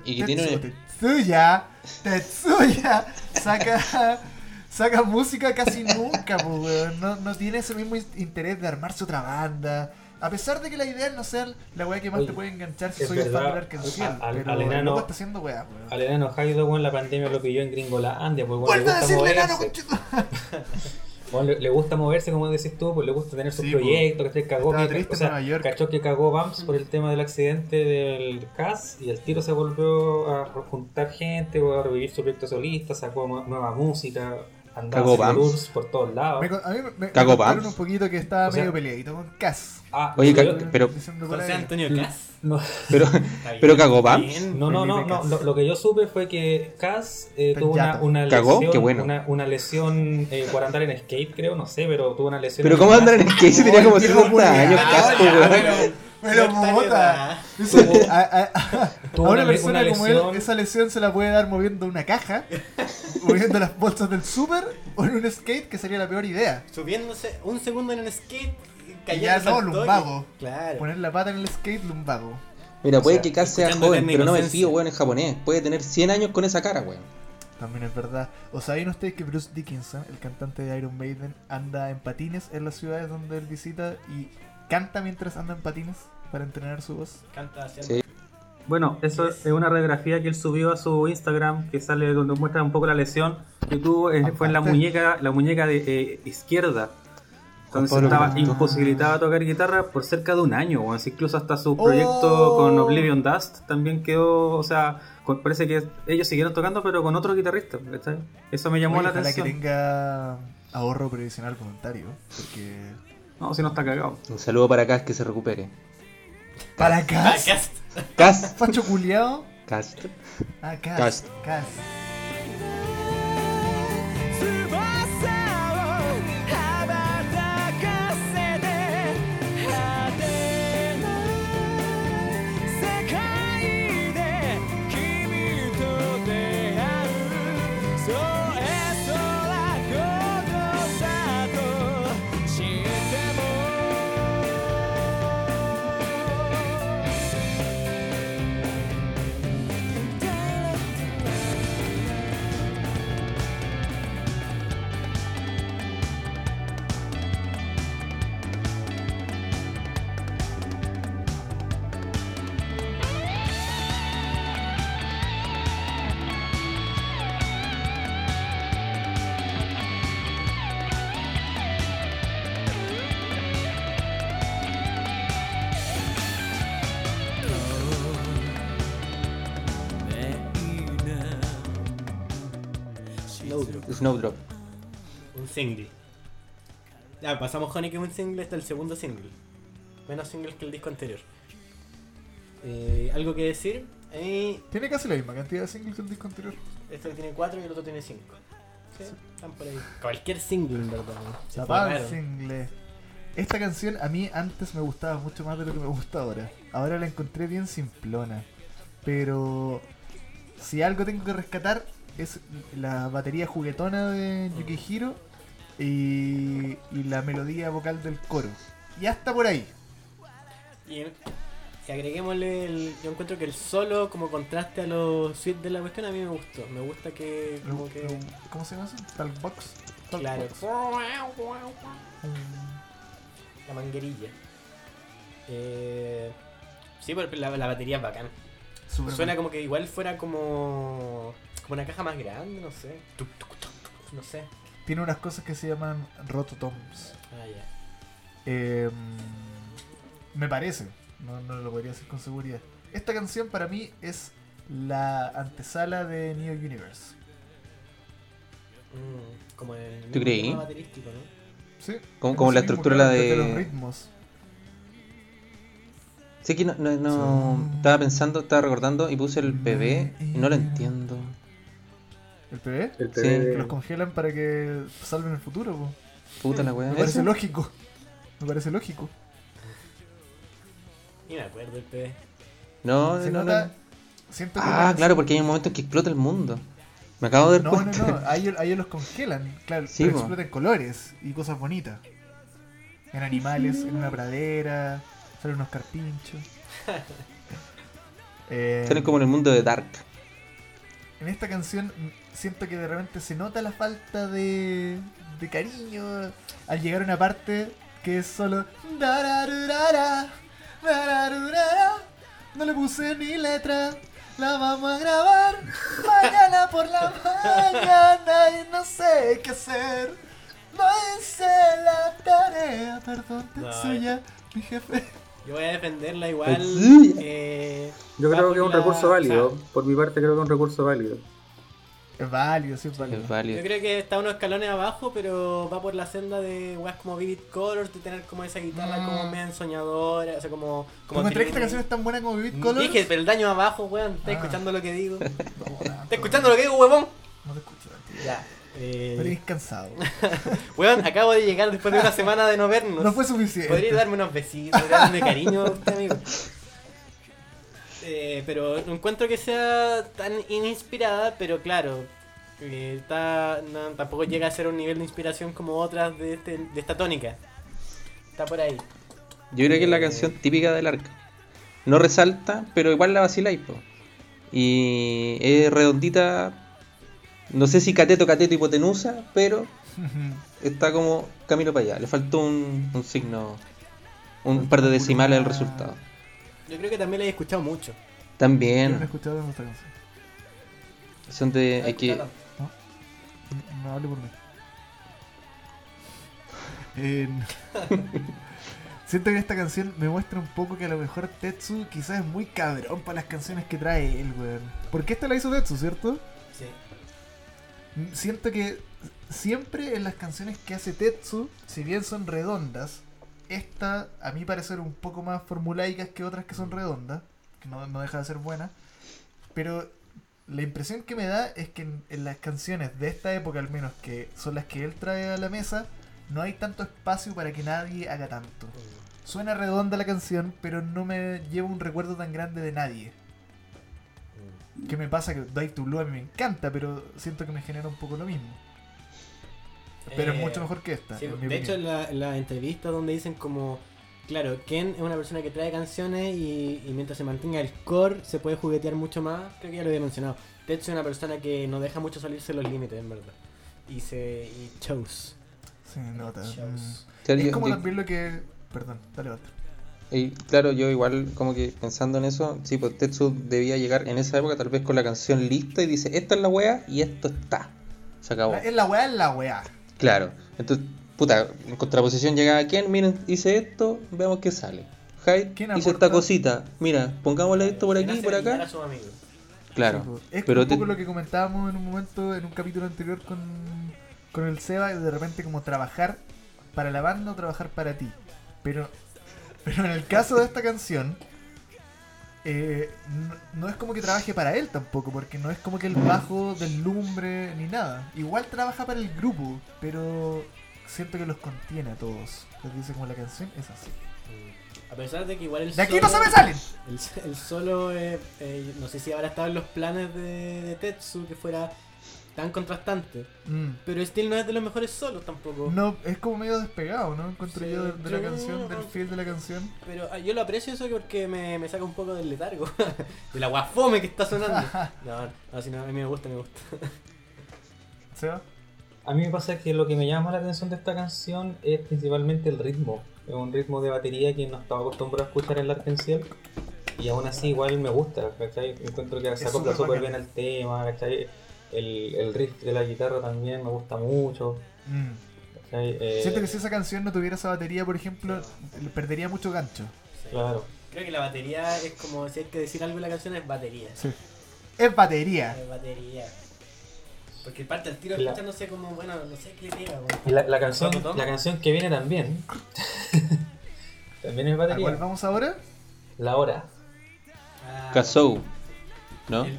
Y que tiene Tetsuya, Tetsuya, saca, saca música casi nunca, pues, weón. No, no tiene ese mismo in- interés de armarse otra banda. A pesar de que la idea no sea la weá que más Oye, te puede enganchar si soy un fan verdad, del Arcángel, al- pero enano- está haciendo weá, weón. Al enano weón, la pandemia lo pilló en Gringolandia, pues weón, le ¡Vuelve a decirle enano, Weón, le, le gusta moverse, como decís tú, pues le gusta tener sus Sí, proyectos, que cagó que, o sea, cachó que cagó Bumps por el tema del accidente del CAS y el tiro se volvió a juntar gente, a revivir su proyecto solista, sacó nu- nueva música, andaba ¿Cagó tours por todos lados. Me a mí me, me ¿Cagó contaron un poquito que estaba O sea- medio peleadito con Cass. Ah, Oye, pero- pero- José. Antonio Cas. no, Pero, pero cagó bien. No, no, no, no. Lo, lo que yo supe fue que Cass eh, tuvo una, una ¿Cagó? lesión, Qué bueno. una, una lesión eh, por andar en skate, creo, no sé, pero tuvo una lesión. Pero ¿cómo andar en skate si tenía como Ay, viejo 60 años? ya, weón. Pero- puta, a, una persona una como él, esa lesión se la puede dar moviendo una caja, moviendo las bolsas del súper o en un skate, que sería la peor idea. Subiéndose un segundo en un skate, cayendo ya no, lumbago. Claro. Poner la pata en el skate, lumbago. Mira, O puede sea, que Cass sea joven, pero no me fío, weón, en japonés. Puede tener 100 años con esa cara, weón. También es verdad. ¿O saben ustedes que Bruce Dickinson, el cantante de Iron Maiden, anda en patines en las ciudades donde él visita y canta mientras anda en patines para entrenar su voz? Canta Sí. Bueno, eso es una radiografía que él subió a su Instagram, que sale donde muestra un poco la lesión que tuvo, eh, fue en la muñeca, la muñeca de eh, izquierda. Entonces estaba Pinto. imposibilitado a tocar guitarra por cerca de un año, o incluso hasta su proyecto Oh. con Oblivion Dust también quedó, o sea, con- parece que ellos siguieron tocando pero con otro guitarrista, ¿cachai? Eso me llamó Oye, la ojalá atención. que tenga ahorro previsional voluntario, porque... No, si no está cagado. Un saludo para Cass que se recupere. ¿Para Ah, Cass? Cast. Cass. ¿Facho culiao? Cass. Ah, Cass. Cass. Single. Ya, pasamos Honey que es un single, este es el segundo single. Menos singles que el disco anterior. Eh, ¿Algo que decir? A mí, Tiene casi la misma cantidad de singles que el disco anterior. este tiene 4 y el otro tiene 5. Sí, están por ahí. Cualquier single, en verdad. Esta canción a mí antes me gustaba mucho más de lo que me gusta ahora. Ahora la encontré bien simplona. Pero si algo tengo que rescatar es la batería juguetona de Yukihiro y, y la melodía vocal del coro. Y hasta por ahí. Y, y agreguémosle el. Yo encuentro que el solo, como contraste a los suites de la cuestión, a mí me gustó. Me gusta que. Como que. ¿Cómo se llama eso? Talkbox. Claro. Talkbox. La manguerilla. Eh, sí, pero la, la batería es bacán. Suena como que igual fuera como. como una caja más grande, no sé. No sé. Tiene unas cosas que se llaman rototoms. Ah, ya. Eh, me parece, no, no lo podría decir con seguridad. Esta canción para mí es la antesala de Neo Universe. Mm, como el. ¿Tú creí? tema baterístico, ¿no? Sí, Como- como la mismo estructura la desde de- los ritmos. Sí que no, no, no- Sí. estaba pensando, estaba recordando y puse el PB y no lo entiendo. ¿El PB? El Sí. Que los congelan para que salven el futuro. po. Puta la weá. Me parece ¿Eso? lógico. Me parece lógico. Ni me acuerdo el PD. No, Se no, nota- no. siento que Ah, la- claro, porque hay un momento en que explota el mundo. Me acabo de dar No, no, cuenta. no, a ellos, a ellos los congelan, claro, Sí, pero explotan colores y cosas bonitas. En animales, en una pradera, salen unos carpinchos. Eh, Salen como en el mundo de Dark. En esta canción siento que de repente se nota la falta de, de cariño al llegar a una parte que es solo no le puse ni letra la vamos a grabar mañana por la mañana y no sé qué hacer. No hice la tarea perdón No, Tetsuya mi jefe Yo voy a defenderla igual. Eh, Yo creo que es un la- recurso válido. o sea, Por mi parte, creo que es un recurso válido. es válido sí es válido Es válido. Yo creo que está unos escalones abajo, pero va por la senda de weas como Vivid Colors, de tener como esa guitarra Mm. como medio ensoñadora, o sea, como... ¿Cómo encontré que esta canción es tan buena como Vivid Colors? Dije, pero el daño abajo, weón, ¿estás Ah. escuchando lo que digo? ¿Estás No, no, escuchando lo que digo, huevón? No te escucho, tío. Ya. Eh, Pero es cansado. weón, acabo de llegar después de una semana de no vernos. No fue suficiente. Podría darme unos besitos, darme cariño a usted, amigo. Eh, pero no encuentro que sea tan ininspirada, pero claro, eh, está, no, tampoco llega a ser un nivel de inspiración como otras de, este, de esta tónica. Está por ahí. Yo creo que es la Eh. canción típica del arca. No resalta, pero igual la vaciláis. Y es redondita. No sé si cateto, cateto, hipotenusa, pero está como camino para allá. Le faltó un, un signo, un par de decimales al resultado. Yo creo que también la he escuchado mucho. Yo no he También escuchado esta canción. son de. Hay que, No hable por mí. Eh, Siento que esta canción me muestra un poco que a lo mejor Tetsu quizás es muy cabrón para las canciones que trae él, weón. Porque esta la hizo Tetsu, ¿cierto? Siento que siempre en las canciones que hace Tetsu, si bien son redondas, esta, a mi parecer, un poco más formulaicas que otras que son redondas, que no, no deja de ser buena, pero la impresión que me da es que en, en las canciones de esta época, al menos, que son las que él trae a la mesa, no hay tanto espacio para que nadie haga tanto. Suena redonda la canción, pero no me lleva un recuerdo tan grande de nadie. ¿Qué me pasa? Que Die to Blue a mí me encanta, pero siento que me genera un poco lo mismo. Pero es Eh, mucho mejor que esta. Sí, en mi de hecho, la, en la entrevista donde dicen como, claro, Ken es una persona que trae canciones y, y mientras se mantenga el core se puede juguetear mucho más, creo que ya lo había mencionado. Tetsu es una persona que no deja mucho salirse los límites, en verdad. Y se y chose. Sí, nota. Mm. Claro, Es como también lo que. Perdón, dale otro. Y claro, yo igual como que pensando en eso, sí, pues Tetsu debía llegar en esa época tal vez con la canción lista y dice, esta es la wea y esto está. Se acabó. Es la weá, es la weá. Claro. Entonces, puta, en contraposición llegaba quién, miren, hice esto, veamos qué sale. Hyde ¿Quién hizo esta cosita. Mira, pongámosle esto por aquí, Hace por acá. a. Claro. Sí, po. es pero un te- poco lo que comentábamos en un momento, en un capítulo anterior con, con el Seba, de repente como trabajar para la banda o trabajar para ti. Pero, pero en el caso de esta canción, eh, no, no es como que trabaje para él tampoco, porque no es como que el bajo deslumbre ni nada. Igual trabaja para el grupo, pero siento que los contiene a todos. Les dice como la canción es así. A pesar de que igual el ¡De aquí no se solo- me salen! El, el solo, eh, eh, no sé si habrá estado en los planes de, de Tetsu que fuera tan contrastante. Mm. Pero Steel no es de los mejores solos tampoco. No, es como medio despegado, ¿no? Encuentro Sí, yo de, de la canción, del feel de la canción. Pero ah, yo lo aprecio eso porque me, me saca un poco del letargo. de la guafome que está sonando. No, no, si no, a mí me gusta, me gusta. ¿Seba? A mí me pasa que lo que me llama la atención de esta canción es principalmente el ritmo. Es un ritmo de batería que no estaba acostumbrado a escuchar en la Arkenciel. Y aún así igual me gusta, ¿cachai? Encuentro que se acopla súper bien al tema, ¿cachai? El, el riff de la guitarra también me gusta mucho, Mm. Eh, Siento que si esa canción no tuviera esa batería, por ejemplo, perdería mucho gancho. Sí. Claro. Creo que la batería es como si hay que decir algo en la canción es batería. Es batería. Es batería. Porque parte el tiro La- escuchándose como, bueno, no sé qué le pega, weón. Y la, la canción, la canción que viene también, también es ¿A cuál batería. vamos ahora? La hora. Ah, Kazoo. ¿no? El,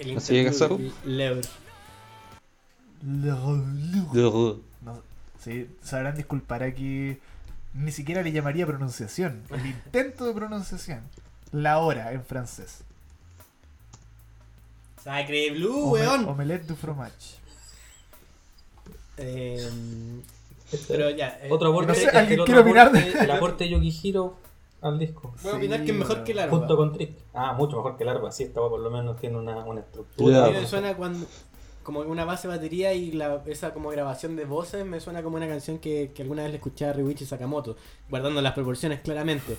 el ¿Así de Kazoo? Leur. No, sí, sabrán disculpar aquí. Ni siquiera le llamaría pronunciación. El intento de pronunciación. La hora en francés. Sacre Blue, Ome- weón. Omelette du fromage. Eh, pero ya. eh, Otro aporte, no sé, es ¿alguien el, otro quiere opinar aporte- de- el aporte de Yukihiro al disco. Voy a opinar Sí, que es mejor que Larva. Junto con Trick. Ah, mucho mejor que Larva. Sí, esta por lo menos tiene una, una A estructura. mí me suena cuando como una base de batería y la, esa como grabación de voces me suena como una canción que, que alguna vez le escuché a Ryuichi Sakamoto, guardando las proporciones claramente.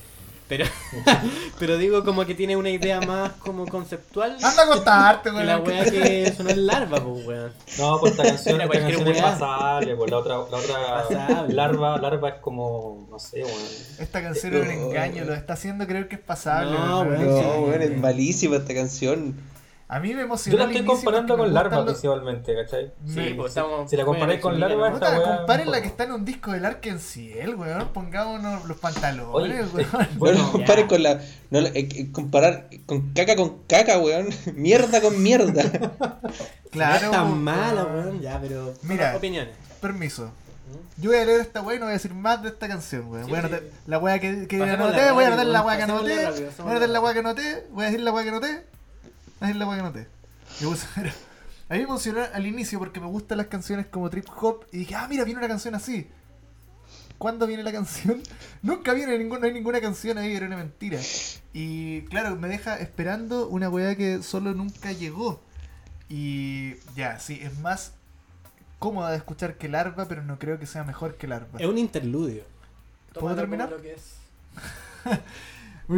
Pero, pero digo como que tiene una idea más como conceptual Anda a contarte, que la weón. weá que sonó en larva, pues weón. No, pues esta canción, esta es pasable. Pues la otra, la otra Pasable. larva, larva es como, no sé, weón. Esta canción es un engaño, lo está haciendo creer que es pasable. No, weón. weón. No, weón, es malísima esta canción. A mí me Yo emocionó. la al estoy comparando con larva los- principalmente, ¿cachai? Sí, Me- pues estamos. si la comparáis con bueno, Larva, esta weá- comparen la que está en un disco del Arkenciel, weón. Pongámonos los pantalones, Oye, weón. No Bueno, lo compares ya. con la. No, eh, eh, comparar con caca con caca, weón. Mierda con mierda. Claro. No es tan mala, weón, ya, pero. Mira. Opiniones. Permiso. Yo voy a leer esta weá y no voy a decir más de esta canción, weón. Sí, Voy a sí. la weá que, que anoté, voy a anotar la weá que anoté, voy a anotar la weá que anoté, voy a decir la weá que anoté, decir la weá que mira, a mí me emocionó al inicio porque me gustan las canciones como trip hop y dije, ah, mira, viene una canción así. ¿Cuándo viene la canción? Nunca viene ninguna, no hay ninguna canción ahí, era una mentira. Y claro, me deja esperando una weá que solo nunca llegó. Y ya, sí, es más cómoda de escuchar que Larva, pero no creo que sea mejor que Larva. Es un interludio. ¿Puedo Tómalo terminar? como lo que es.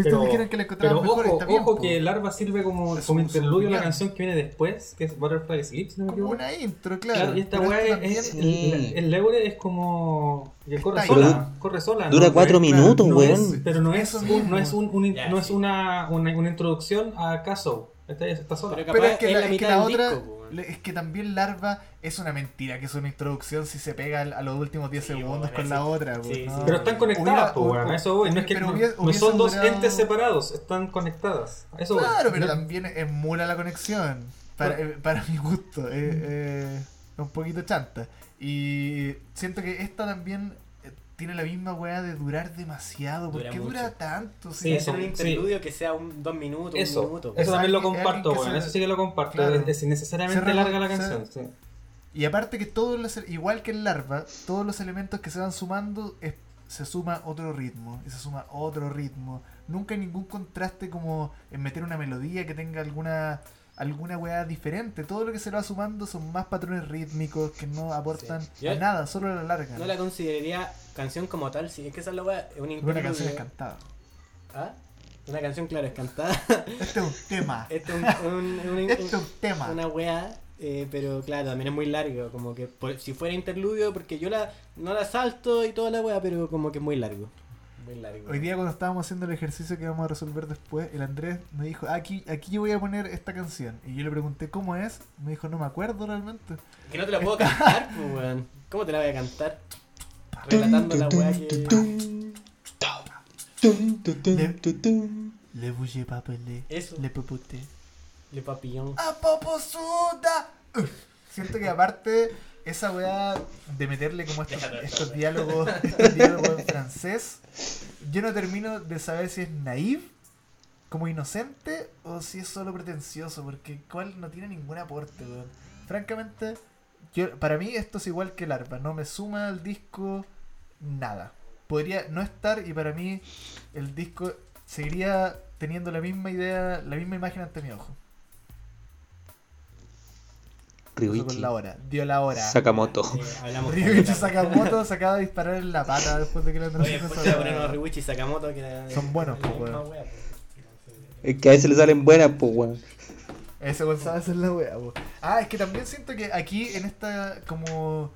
Pero, dijeron que la pero mejor ojo, está bien, ojo que Larva sirve como, Es como interludio a la canción que viene después, que es Butterfly Sleep, si no me Como una intro, claro. Claro, y esta pero weá es, es- Sí. el, el Leure es como que corre sola, corre sola, Dura ¿no? cuatro minutos, no weón. pero no es un- no es un, un- Ya, no es una, una, una introducción a Caso, esta está sola. Pero Pero capaz es que es la, la es que mitad la del otra, disco, es que también Larva es una mentira, que es una introducción si se pega a los últimos 10 Sí, segundos bueno, con la otra. pues, Sí, no. Pero están conectadas, pues, a eso voy. No es que no, no son dos entes separados, están conectadas. A eso voy. Claro, pero también emula la conexión. Para, eh, para mi gusto. eh, eh, es un poquito chanta. Y siento que esta también tiene la misma weá de durar demasiado. ¿Por Dura qué mucho. dura tanto? Sí, Si es- un sí. interludio que sea un dos minutos, un Eso, minuto. eso también lo comparto, se- Eso sí que lo comparto. Claro. Es, es innecesariamente Se larga la canción. sí. Y aparte que todos los, igual que en Larva, todos los elementos que se van sumando es- se suma otro ritmo, y se suma otro ritmo. Nunca hay ningún contraste como en meter una melodía que tenga alguna alguna weá diferente. Todo lo que se va sumando son más patrones rítmicos que no aportan Sí. a Yo- nada, solo a la larga. No la consideraría canción como tal, si es que esa es la weá, es un Es una canción interludio. cantada. ¿Ah? Una canción, claro, es cantada. Este es un tema. Este es un, un- un- un- Este es un tema. una weá, eh, pero claro, también es muy largo. Como que por- si fuera interludio, porque yo la no la salto y toda la weá, pero como que es muy largo. Muy largo. Hoy día cuando estábamos haciendo el ejercicio que vamos a resolver después, el Andrés me dijo, aquí, aquí yo voy a poner esta canción. Y yo le pregunté cómo es, me dijo, no me acuerdo realmente. Que no te la puedo cantar, pues, weón. ¿Cómo te la voy a cantar? Relatando la weá que. Le bouge papelé, Eso. le popoté. Le papillon. ¡A poposuda! Siento que aparte, esa weá de meterle como estos, Déjalo. estos diálogos, estos diálogos en francés, yo no termino de saber si es naive, como inocente, o si es solo pretencioso, porque cual no tiene ningún aporte, weón. Francamente, yo, para mí esto es igual que el arpa, no me suma al disco nada. Podría no estar y para mí el disco seguiría teniendo la misma idea, la misma imagen ante mi ojo. Con Ryuichi la hora, dio la hora. Sakamoto. Eh, Ryuichi Sakamoto se acaba de disparar en la pata después de que le Oye, andaron después te voy a poner unos Ryuichi y Sakamoto que era- Son buenos, la pues, weón. pues. Es que a veces le salen buenas, pues, weón. Ese Gonzalo es la wea, po. Ah, es que también siento que aquí en esta como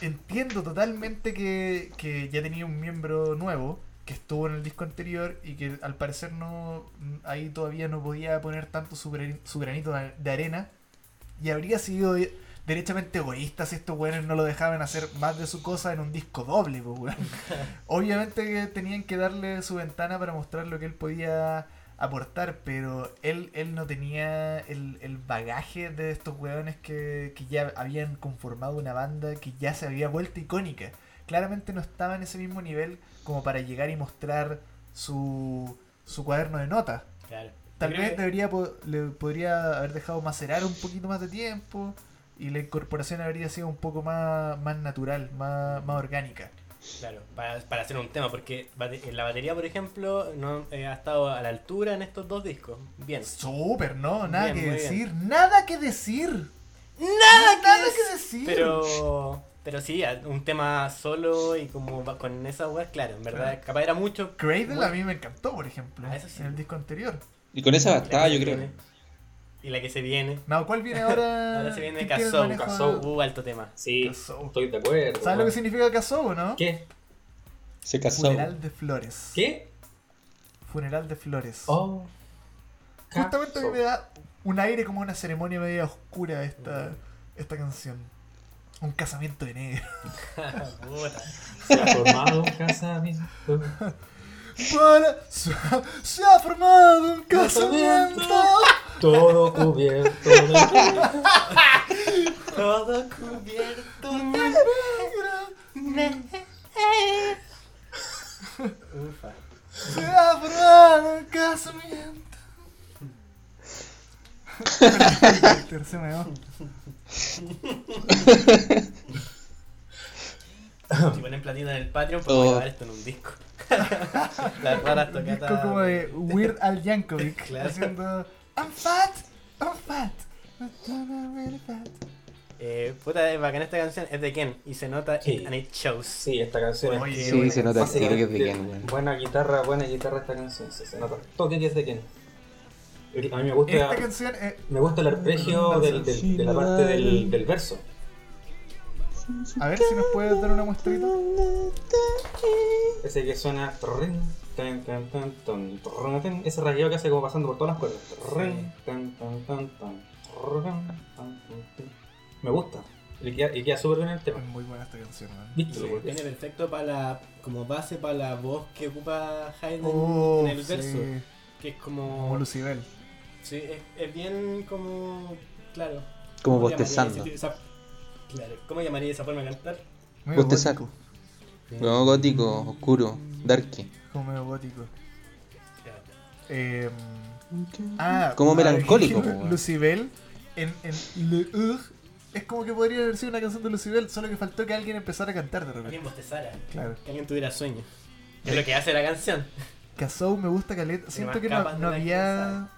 entiendo totalmente que, que ya tenía un miembro nuevo que estuvo en el disco anterior y que al parecer no ahí todavía no podía poner tanto su, su granito de de arena y habría sido derechamente egoísta si estos weones no lo dejaban hacer más de su cosa en un disco doble, po, weón. Obviamente que tenían que darle su ventana para mostrar lo que él podía aportar, pero él, él no tenía el, el bagaje de estos weones que, que ya habían conformado una banda que ya se había vuelto icónica. Claramente no estaba en ese mismo nivel como para llegar y mostrar su, su cuaderno de notas. Claro. Tal vez debería le podría haber dejado macerar un poquito más de tiempo y la incorporación habría sido un poco más, más natural, más, más orgánica. Claro, para, para hacer un tema, porque la batería, por ejemplo, no eh, ha estado a la altura en estos dos discos. Bien. Súper, ¿no? Nada Bien, que bien. decir, nada que decir. Nada, Nada que decir. Pero, pero sí, un tema solo y como va- con esa web, claro, en verdad, Claro. capaz era mucho. Cradle muy- a mí me encantó, por ejemplo, Ah, eso sí. en el disco anterior. Y con esa que bastaba, yo creo. Y la que se viene. No, ¿cuál viene ahora? Ahora se viene ¿Quién tiene el Kazoo. Kazoo. Uh, alto tema. Sí, estoy de acuerdo. ¿Sabes lo que significa Casó, no? ¿Qué? Se casó. Funeral de flores. ¿Qué? Funeral de flores. Oh. Justamente a mí me da un aire como una ceremonia media oscura esta, esta canción. Un casamiento de negro. Se ha formado un casamiento. Para- se, ha, se ha formado un casamiento. Todo cubierto de Todo cubierto Ufa. Se ha formado un casamiento. Se me va. Si ponen platino en el Patreon, podemos Oh. grabar esto en un disco. Las raras Un disco tocatas. como de Weird Al Yankovic Claro. haciendo I'm fat, I'm fat, but I'm really fat. Eh, puta, es bacana esta canción, es de Ken y se nota Sí. and it shows. Sí, esta canción es Sí, buena se nota que es de Ken. Buena guitarra, buena guitarra esta canción. sí, se nota. Toque que es de Ken. A mí me gusta, Esta canción es me gusta el arpegio del- del- de la parte del, del verso. A ver si nos puedes dar una muestrita. Ese que suena. Trrrin, tan, tan, tan, tan, trrrin, tan, Ese rasgueo que hace como pasando por todas las cuerdas. Trrrin, tan, tan, tan, tan, trrrin, tan, tan, tan. Me gusta. Y queda, y queda súper bien el tema. Es muy buena esta canción, man. ¿Viste? Sí, Viene perfecto para la, como base para la voz que ocupa Hayden Oh, en el verso. Que es Como como. Lucibel. Sí, es, es bien como. Claro. Como ¿Cómo llamaría bostezando. esa- Claro, ¿cómo llamaría esa forma de cantar? Como gótico, oscuro, darky. Como medio gótico. Eh, ah, Como melancólico. Lucibel en, en Le Ugh, es como que podría haber sido una canción de Lucibel, solo que faltó que alguien empezara a cantar de repente. Alguien bostezara. Claro. Que alguien tuviera sueño. Es lo que hace la canción. Kazoo me gusta caleta. Siento que no, había.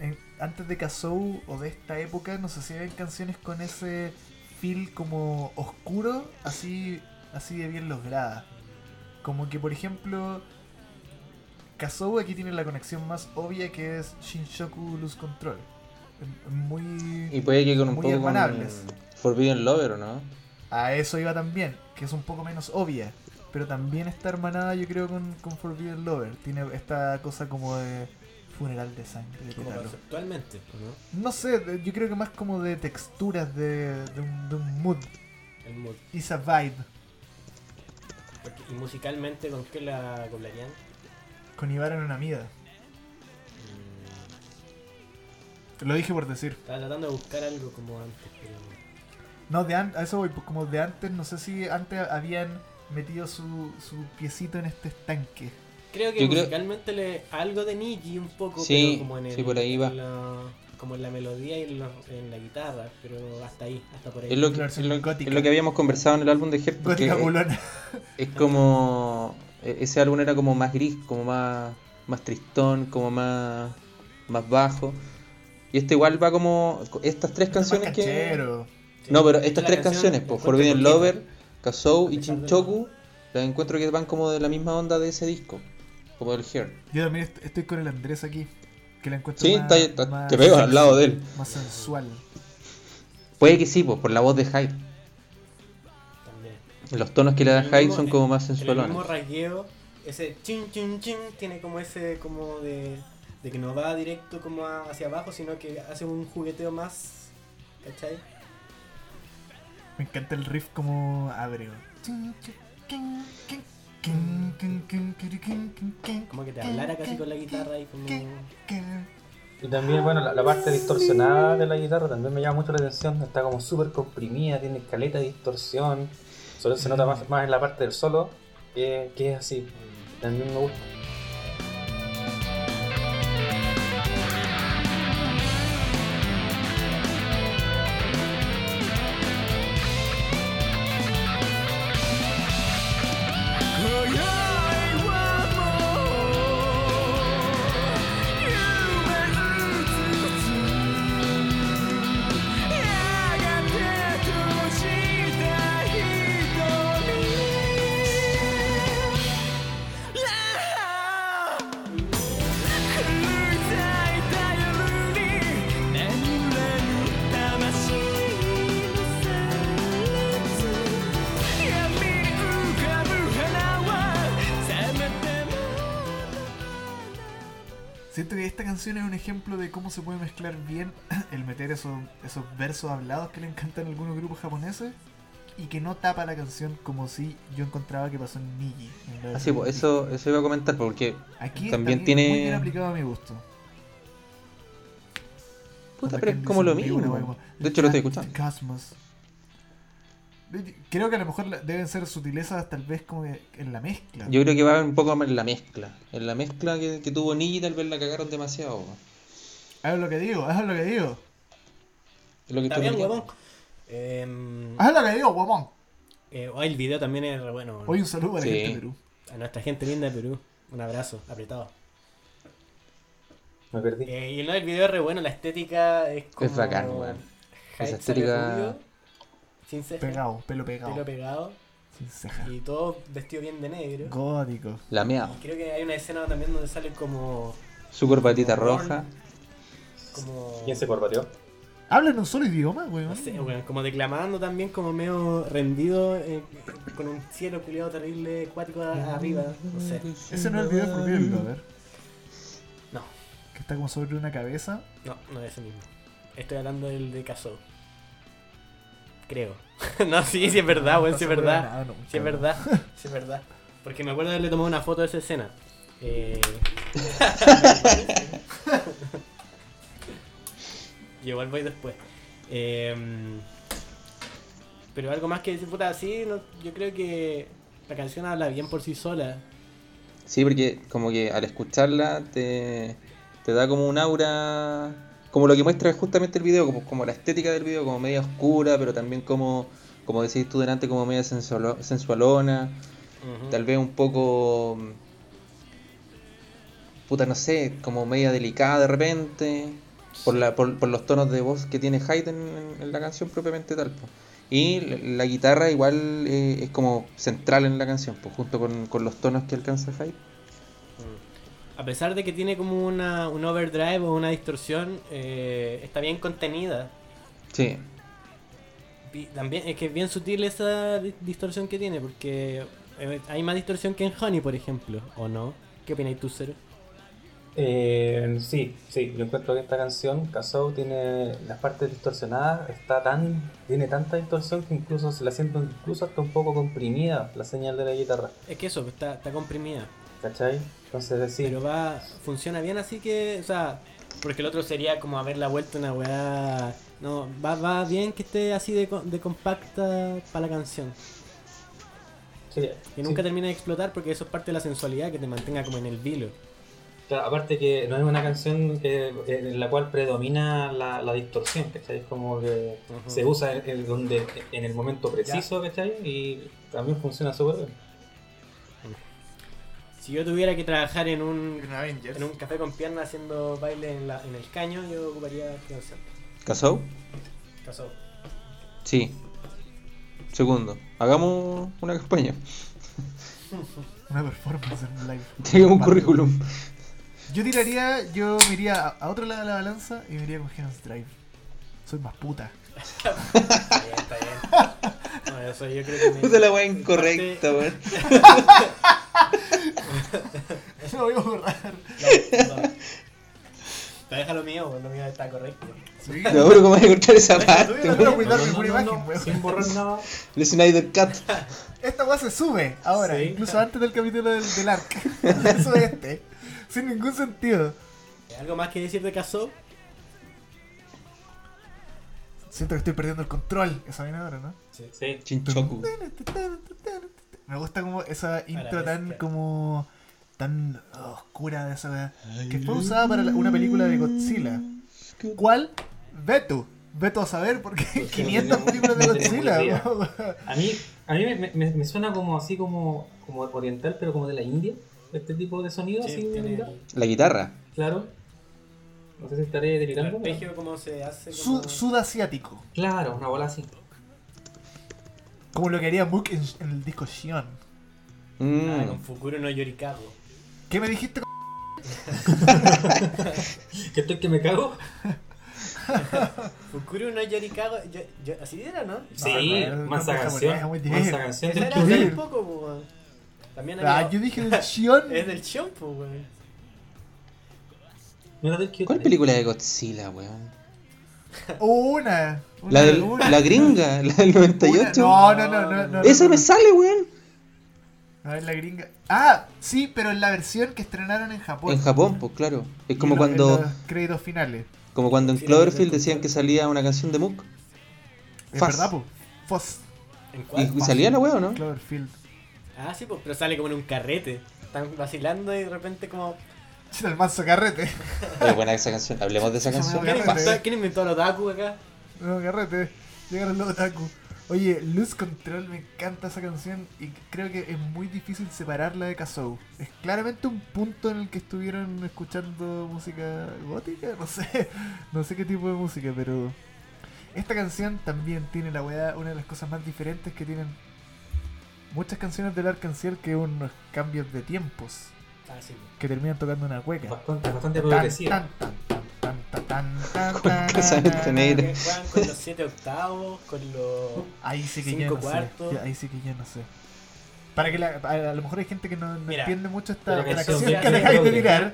en- antes de Kazoo o de esta época, no sé si habían canciones con ese feel como oscuro, así, así de bien lograda. Como que, por ejemplo, Kazoo aquí tiene la conexión más obvia que es Shinshoku Lose Control. Muy. Y puede que con un Muy poco con. Forbidden Lover, ¿o no? A eso iba también, que es un poco menos obvia. pero también está hermanada, yo creo, con, con Forbidden Lover. Tiene esta cosa como de funeral de sangre. de Como conceptualmente, ¿no? No sé, yo creo que más como de texturas, de, de, un, de un mood. El mood. A vibe. Porque- y musicalmente, ¿con qué la acoplarían? Con Ibarra en una mida. Mm, Lo dije por decir. estaba tratando de buscar algo como antes, pero. No, de an- a eso voy, pues como de antes, no sé si antes habían metido su, su piecito en este estanque. Creo que Yo creo- musicalmente le algo de Nicky un poco, Sí, pero como en el, sí, por ahí va. la- como en la melodía y en la, en la guitarra, pero hasta ahí, hasta por ahí. Es lo, que, La es, versión lo, gótica. es lo que habíamos conversado en el álbum de. Porque Gótica es, como. e- Ese álbum era como más gris, como más, más tristón, como más, más bajo. Y este igual va como. Estas tres canciones que. Sí. No, pero estas tres canción canciones, pues Forbidden. Lover, Kazoo y Chinchoku, las encuentro que van como de la misma onda de ese disco, como del Heart. Yo también est- estoy con el Andrés aquí. Que la encuentro Sí, más, está, está- más te veo al lado de él. Más sensual. Puede que sí, pues por la voz de Hyde. También. Los tonos que le da Hyde mismo- son como más En el sensualones. mismo rasgueo, ese chin chin chin tiene como ese como de, de que no va directo como a- hacia abajo, sino que hace un jugueteo más, ¿cachai? Me encanta el riff como abre. Como que te hablara casi con la guitarra y como... Y también, bueno, la, parte distorsionada de la guitarra también me llama mucho la atención. Está como súper comprimida, tiene caleta de distorsión. Solo se nota más, más en la parte del solo, que, que es así. También me gusta. Canción es un ejemplo de cómo se puede mezclar bien el meter esos, esos versos hablados que le encantan a algunos grupos japoneses y que no tapa la canción como si yo encontraba que pasó en Niji. la Ah, pues eso, eso iba a comentar, porque. Aquí también tiene- muy bien aplicado a mi gusto. puta, pero es como lo mismo. como, De hecho, lo estoy "The escuchando. Cosmos". Creo que a lo mejor deben ser sutilezas tal vez como que en la mezcla. Yo creo que va un poco más en la mezcla. En la mezcla que, que tuvo Niji tal vez la cagaron demasiado. Haz lo que digo, haz lo que digo. Es lo que Está bien, huevón. Eh, Haz lo que digo, huevón. eh, el video también es re bueno. Hoy un saludo para la Sí. gente de Perú. A nuestra gente linda de Perú. Un abrazo, apretado. Me perdí. Eh, y no, el video es re bueno, la estética es como... Es bacán, weón. Esa estética- sin ceja, Pegado, pelo pegado. pelo pegado Sin ceja. y todo vestido bien de negro. Gótico. Lameado. Y creo que hay una escena también donde sale como... Su corbatita Como roja. como ¿Quién se corbateó? Hablan un solo idioma, weón. no sé, weón, como declamando también, como medio rendido, eh, con un cielo culiado terrible, acuático a- arriba, no sé. Ese no es el video de Forbidden Lover. No, Que está como sobre una cabeza. no, no es ese mismo. Estoy hablando del de Caso. Creo. no, sí, sí es verdad, weón, sí es No se acuerda verdad. nada nunca, Sí es verdad, sí es verdad. Porque me acuerdo de haberle tomado una foto de esa escena. Eh... y igual voy después. Eh, Pero algo más que decir, puta, sí, no- yo creo que la canción habla bien por sí sola. Sí, porque como que al escucharla te, te da como un aura, como lo que muestra justamente el video, como, como la estética del video, como media oscura, pero también como, como decís tú delante, como media sensualo- sensualona, tal vez un poco, puta, no sé, como media delicada de repente, por, la, por, por los tonos de voz que tiene Hyde en, en la canción propiamente tal. po. Y la, la guitarra igual eh, es como central en la canción, pues junto con, con los tonos que alcanza Hyde. A pesar de que tiene como una, un overdrive o una distorsión, eh, está bien contenida. Sí, También es que es bien sutil esa di- distorsión que tiene, porque eh, hay más distorsión que en Honey, por ejemplo, ¿o no? ¿Qué opinas tú, Cero? Eh, sí, sí, yo encuentro que esta canción, Casou, tiene las partes distorsionadas, está tan, tiene tanta distorsión que incluso se la siento incluso hasta un poco comprimida la señal de la guitarra, Es que eso, está, está comprimida. ¿Cachai? Entonces Pero va, funciona bien así que, o sea, porque el otro sería como haberla vuelto una weá. No, va, va bien que esté así de, de compacta para la canción. sí, Que nunca sí. termine de explotar porque eso es parte de la sensualidad que te mantenga como en el vilo. Claro, aparte que no es una canción que, en la cual predomina la, la distorsión, ¿cachai? Es como que se usa en, en donde, en el momento preciso, ¿cachai? Y también funciona súper bien. Si yo tuviera que trabajar en un, En Avengers. en un café con piernas haciendo baile en, la, en el caño, yo ocuparía esta canción. ¿Casou? Casó. Sí. Segundo, hagamos una campaña. Una performance en un live. Tengo un currículum. Yo tiraría, yo me iría a, a otro lado de la balanza y me iría con Heaven's Drive. Soy más puta. Está bien, está bien. No, eso yo creo que me- Puta la weá incorrecta, weón. Eso lo voy a borrar. No, no. Te deja lo mío, lo mío está correcto. Sí. Te juro que me voy a encontrar esa parte, no cuidar ninguna imagen, weón. sin borrar nada. El Snyder Cut. Esta weá se sube ahora, Sí. incluso antes del capítulo del, del ARC. Eso es este. Sin ningún sentido. ¿Algo más que decir de Casó? Siento que estoy perdiendo el control. Esa viene ahora, ¿no? Sí. Chinchoku. Me gusta como esa intro tan como tan oscura de esa weá. Que fue usada para una película de Godzilla. ¿Cuál? Veto. Veto a saber porque hay 500 tenemos- películas de Godzilla. A mí, a mí me, me- me suena como así como, como oriental, pero como de la India. Este tipo de sonido, Sí, así La guitarra. Claro. No sé si estaré el delirando. arpegio cómo se hace. Su- Como... sudasiático. Claro, una bola así. Como lo que haría Mook en, en el disco Shion. Mm. Ah, con Fukuro no Yorikago. ¿Qué me dijiste? ¿Que estoy que me cago? Fukuro no Yorikago. Yo, yo, así era, ¿no? Sí, no, no, mansa no, canción. bien. canción. Esa era un poco. También había. Ah, yo dije del Shion. Es del Chompo, weón. ¿Cuál película de Godzilla, weón? Una. una La, del, una. la gringa, la del 98. Una- No, no, no, no. no, Esa no, me no. sale, weón. A ver, la gringa. Ah, sí, pero en la versión que estrenaron en Japón. En Japón, pues claro. Es Y como en cuando en los créditos finales. como cuando en Cloverfield decían que salía una canción de Mook. Es verdad, po. Foss. ¿En Y cuál? salía la weón, ¿no? Cloverfield. Ah, sí, pues, pero sale como en un carrete. Están vacilando y de repente como... El manso carrete. Es buena esa canción. Hablemos de esa canción. ¿Quién inventó, ¿quién inventó el otaku acá? No, carrete. Llegaron los otaku. Oye, Luz Control, me encanta esa canción y creo que es muy difícil separarla de Kazoo. Es claramente un punto en el que estuvieron escuchando música gótica, no sé, no sé qué tipo de música, pero esta canción también tiene la weá, una de las cosas más diferentes que tienen muchas canciones del Arcanciel que unos cambios de tiempos Ah, sí. que terminan tocando una cueca. Bastante, bastante Tan, progresiva. tan, tan, tan, tan, tan, tan, Con juegan con los 7 octavos, con los... Ahí sí que ya Cinco no cuartos. sé. Ahí sí que ya no sé. Para que la, a, a lo mejor hay gente que no, no Mira, entiende mucho esta la canción que de dejáis de mirar.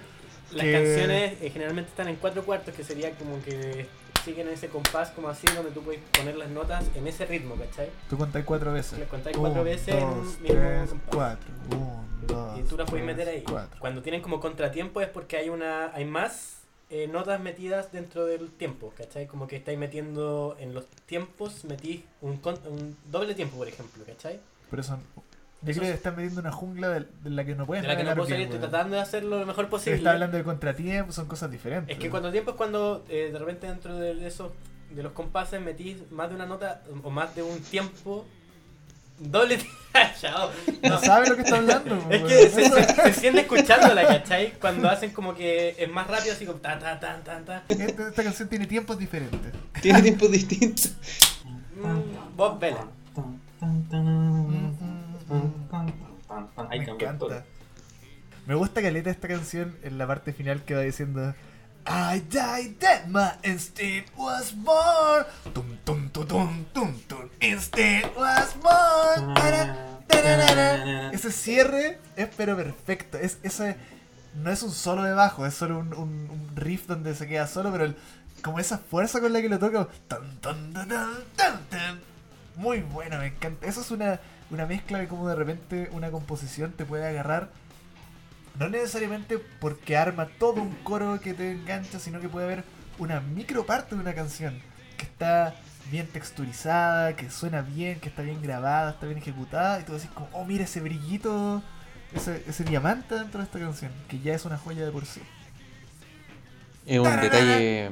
Las que- canciones eh, generalmente están en cuatro cuartos, que sería como que siguen ese compás como así, donde tú puedes poner las notas en ese ritmo, ¿cachai? Tú contáis cuatro veces. Le contáis cuatro veces en un dos, mismo tres, compás. cuatro. Un, dos, Y tú las puedes meter ahí. Cuatro. Cuando tienen como contratiempo es porque hay una hay más eh, notas metidas dentro del tiempo, ¿cachai? Como que estáis metiendo en los tiempos, metís un, un doble tiempo, por ejemplo, ¿cachai? Pero son. Creo que es- están metiendo una jungla de, de la que no puedes De la que no puedo salir, bien, estoy tratando de hacerlo lo mejor Se posible. está hablando de contratiempo, son cosas diferentes. Es que contratiempo es cuando eh, de repente dentro de esos de los compases metís más de una nota o más de un tiempo doble ti- Chao. No No. sabe lo que está hablando. Es que se, se, se siente escuchándola, ¿cachai? Cuando hacen como que es más rápido, así como ta ta ta ta ta. Esta, esta canción tiene tiempos diferentes. Tiene tiempos distintos. Mm, Bob Vela. Ahí Me cambió todo. encanta. Me gusta caleta esta canción en la parte final que va diciendo I died that my instinct was born. Tum tum tum tum tum tum. Instinct was born. Ese cierre es pero perfecto. Es, ese no es un solo de bajo, es solo un, un- un riff donde se queda solo, pero el- como esa fuerza con la que lo toca. tan, tan, tan. Muy bueno, me encanta. Eso es una, una mezcla de cómo de repente una composición te puede agarrar. No necesariamente porque arma todo un coro que te engancha, sino que puede haber una micro parte de una canción que está bien texturizada, que suena bien, que está bien grabada, está bien ejecutada, y tú decís como, oh mira ese brillito, ese, ese diamante dentro de esta canción, que ya es una joya de por sí. Es un detalle.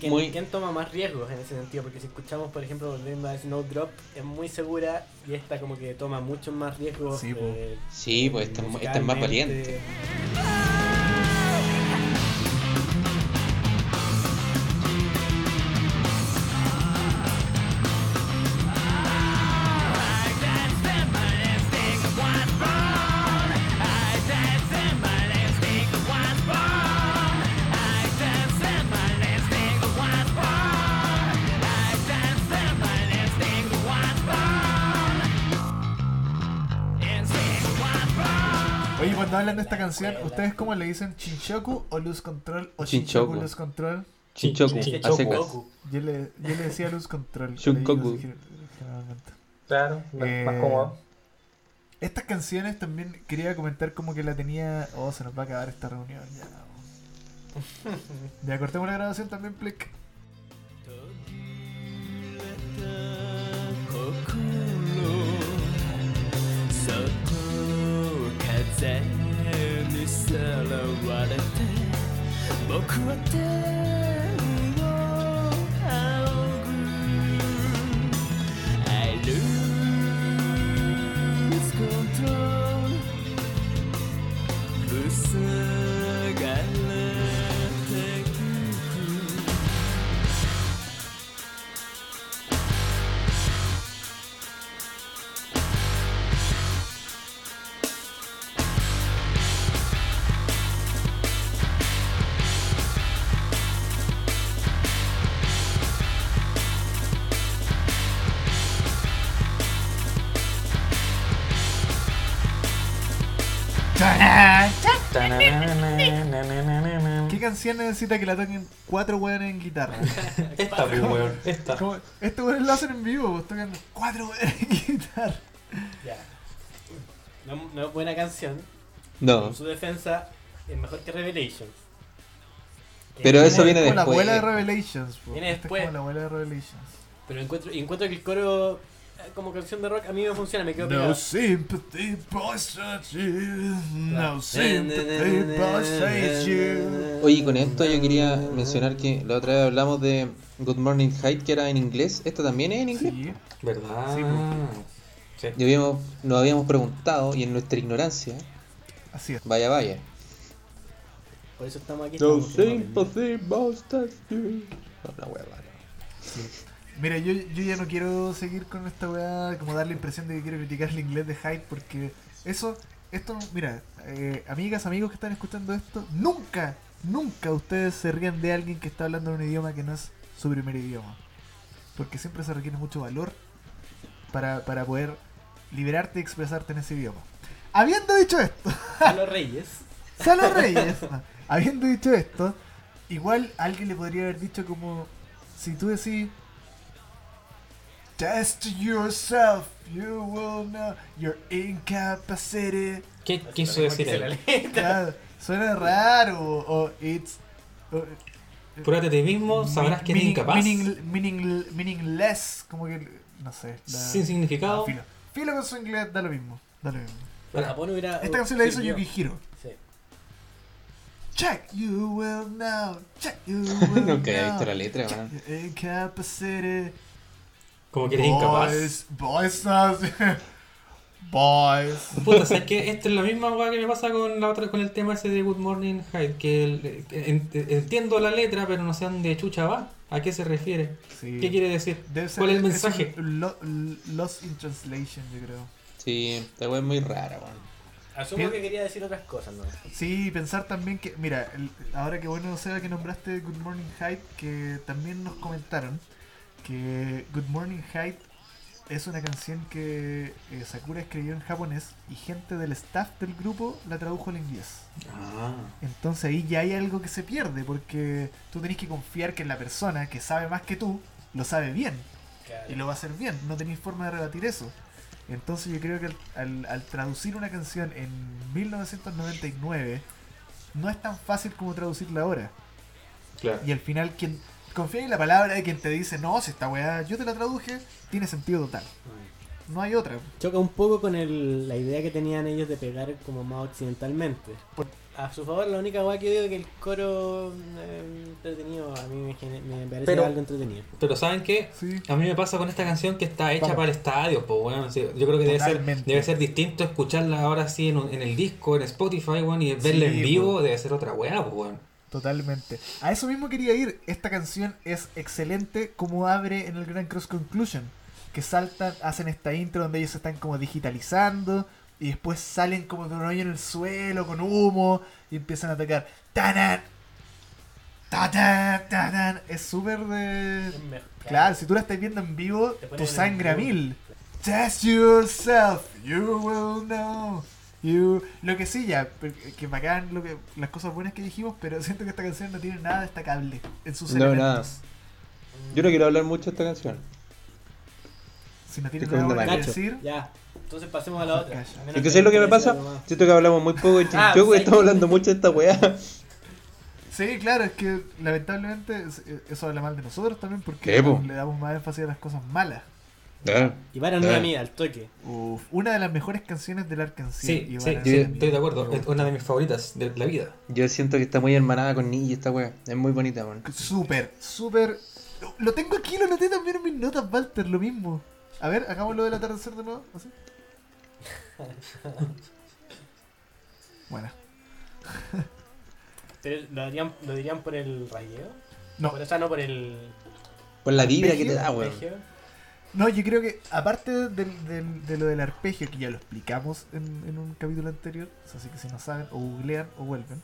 Quién, Muy- quién toma más riesgos en ese sentido, porque si escuchamos, por ejemplo, volviendo a Snowdrop, es muy segura y esta como que toma muchos más riesgos. Sí, eh, Sí, pues esta, es- esta es más valiente. de esta canción, ¿ustedes cómo le dicen? ¿Chinchoku o Luz Control? ¿O Chinchoku, Luz Control? Chinchoku, a. Yo le, yo le decía Luz Control. Shunkoku. Claro, eh, más cómodo. Estas canciones también quería comentar como que la tenía. Oh, se nos va a acabar esta reunión ya. ya cortemos la grabación también, Plick. さらわれて僕は手 canción necesita que la toquen cuatro weones en guitarra? Esta, pues, weón. Esta. Como, este weón lo hacen en vivo, pues tocan cuatro weones en guitarra. Ya. No, no es buena canción. No, En su defensa es mejor que Revelations. Que- Pero eso viene como la después. abuela de Revelations, po. Viene Esta después. Es como la abuela de Revelations. Pero encuentro, y encuentro que el coro como canción de rock a mí me funciona, me quedo No pegado. sympathy, boys, such you. No sympathy, hate you. Oye, con esto yo quería mencionar que la otra vez hablamos de Good Morning Height, que era en inglés. ¿Esta también es en inglés? Sí. ¿Verdad? Sí, Sí. Y habíamos, nos habíamos preguntado, y en nuestra ignorancia, Así es. vaya, vaya. Por eso estamos aquí. No sympathy, boys, touch you. No, una rara. Mira, yo, yo ya no quiero seguir con esta weá, como dar la impresión de que quiero criticar el inglés de Hyde, porque eso, esto, mira, eh, amigas, amigos que están escuchando esto, nunca, nunca ustedes se rían de alguien que está hablando un idioma que no es su primer idioma. Porque siempre se requiere mucho valor para, para poder liberarte y expresarte en ese idioma. Habiendo dicho esto, A los Reyes. Salo Reyes. Habiendo dicho esto, igual alguien le podría haber dicho como si tú decís Test yourself, you will know your incapacity. ¿Qué quiso decir él? letra. Claro, suena raro o it's o- Púrate a ti mismo, sabrás que eres incapaz. meaning- meaning- meaningless, como que no sé. la- Sin significado. Filo. Filo con su inglés, da lo mismo. Da lo mismo. En Japón hubiera. Esta canción la hizo. Yukihiro. Sí. Check, you will know. Check, you will Nunca había know. visto la letra, man. incapacity. Como que eres incapaz. Boys, boys, boys. Puta, ¿sabes qué? Esto es la misma weá que me pasa con la otra, con el tema ese de Good Morning Hyde, que el- en- entiendo la letra, pero no sé a dónde chucha va. ¿A qué se refiere? Sí. ¿Qué quiere decir? Debe ser- ¿Cuál es el mensaje? lo- lost in translation, yo creo. Sí, esta wea es muy rara, weón. Asumo que quería decir otras cosas, ¿no? Sí, pensar también que, mira, el- ahora que bueno, Seba, que nombraste Good Morning Hyde, que también nos comentaron que Good Morning Hyde es una canción que eh, Sakura escribió en japonés y gente del staff del grupo la tradujo al inglés. Ah. Entonces ahí ya hay algo que se pierde porque tú tenés que confiar que la persona que sabe más que tú lo sabe bien y lo va a hacer bien. No tenéis forma de rebatir eso. Entonces yo creo que al, al- al traducir una canción en 1999 no es tan fácil como traducirla ahora. Claro. Y al final quien confía en la palabra de quien te dice, no, si esta weá yo te la traduje, tiene sentido total. No hay otra. Choca un poco con el- la idea que tenían ellos de pegar como más occidentalmente. Por- A su favor, la única weá que digo es que el coro eh, entretenido, a mí me, me parece Pero- algo entretenido. Pero ¿saben qué? Sí. A mí me pasa con esta canción que está hecha Vamos. para el estadio, pues bueno, sí, yo creo que debe ser, debe ser distinto escucharla ahora sí en, un- en el disco, en Spotify, bueno, y verla Sí, en vivo po. debe ser otra weá, pues bueno. Totalmente. A eso mismo quería ir. Esta canción es excelente como abre en el Grand Cross Conclusion. Que saltan, hacen esta intro donde ellos están como digitalizando. Y después salen como de un hoyo en el suelo con humo. Y empiezan a atacar. ¡Tanan! ¡Tanan! ¡Tanan! Es súper de... Claro, si tú la estás viendo en vivo, tu sangre a mil. Test yourself, you will know. You... Lo que sí, ya, que bacán lo que, las cosas buenas que dijimos, pero siento que esta canción no tiene nada destacable en sus No, elementos. Yo no quiero hablar mucho de esta canción. Si no tiene Estoy nada bueno que decir, ya. Entonces pasemos a la otra. Calla. A Es que sé lo que me pasa. Siento que hablamos muy poco de Ah, Chinchoco y ¿sabes estamos hablando mucho de esta weá. sí, claro, es que lamentablemente es- eso habla mal de nosotros también porque le damos más énfasis a las cosas malas. Y para no Ah. la mía, al toque. Uf, una de las mejores canciones del Arkansas. Sí, sí, Iván estoy de acuerdo, es una de mis favoritas de la vida. Yo siento que está muy hermanada con Niji esta weá. Es muy bonita, man. Súper, súper. Lo- tengo aquí, lo noté también en mis notas, Walter, lo mismo. A ver, hagamos lo del atardecer de nuevo. ¿así? Bueno, Pero ¿lo dirían, lo dirían por el rayeo? no, Por, o sea, no por el. Por la vibra que te da, weón. No, yo creo que aparte del, del- de lo del arpegio, que ya lo explicamos en, en un capítulo anterior, así que si no saben, o googlean o vuelven.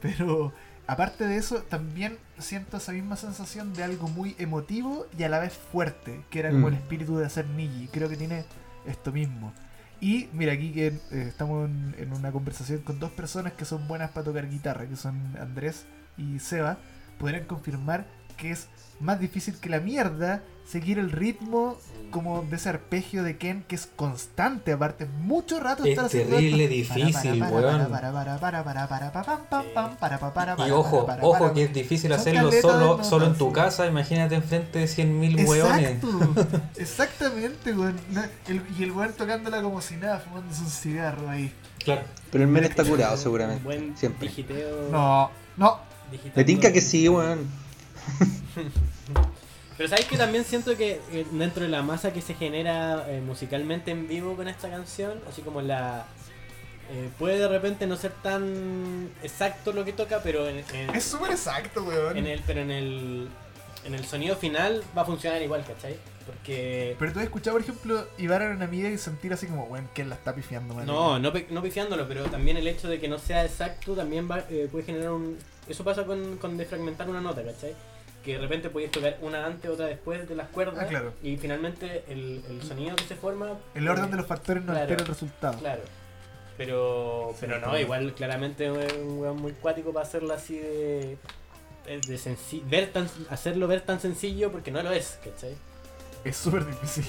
Pero aparte de eso, también siento esa misma sensación de algo muy emotivo y a la vez fuerte, que era como Mm. el espíritu de hacer Niji. Creo que tiene esto mismo. Y mira, aquí que eh, estamos en, en una conversación con dos personas que son buenas para tocar guitarra, que son Andrés y Seba, podrían confirmar que es más difícil que la mierda seguir el ritmo como de ese arpegio de Ken que es constante, aparte mucho rato Es estar haciendo terrible difícil, Para, para, weón. para, para, para, para, para, para, pam, pam, pam, para, para, para, Y para, ojo, ojo que es difícil hacerlo solo, solo en tu casa, imagínate enfrente de 100.000 weones. Exacto, exactamente, weón. Y el weón tocándola como si nada, fumándose un cigarro ahí. Claro. Pero el men está curado, seguramente. Siempre. digiteo. No, no. Me tinca que sí, weón. Pero sabéis que también siento que eh, dentro de la masa que se genera eh, musicalmente en vivo con esta canción, así como la. eh, puede de repente no ser tan exacto lo que toca, pero en, en- es súper exacto, weón. en el, pero en el, en el sonido final va a funcionar igual, ¿cachai? Porque. Pero tú has escuchado, por ejemplo, Ibar a una amiga y sentir así como, weón, ¿quién la está pifiando, man? No, no, no pifiándolo, pero también el hecho de que no sea exacto también va, eh, puede generar un... Eso pasa con, con defragmentar una nota, ¿cachai? que de repente podías tocar una antes, otra después de las cuerdas. Claro. Y finalmente el, sonido que se forma. El orden de los factores no altera el resultado. Claro. Pero, pero no, igual claramente es un weón muy cuático para hacerlo así de. ver tan, hacerlo ver tan sencillo porque no lo es, ¿cachai? Es súper difícil.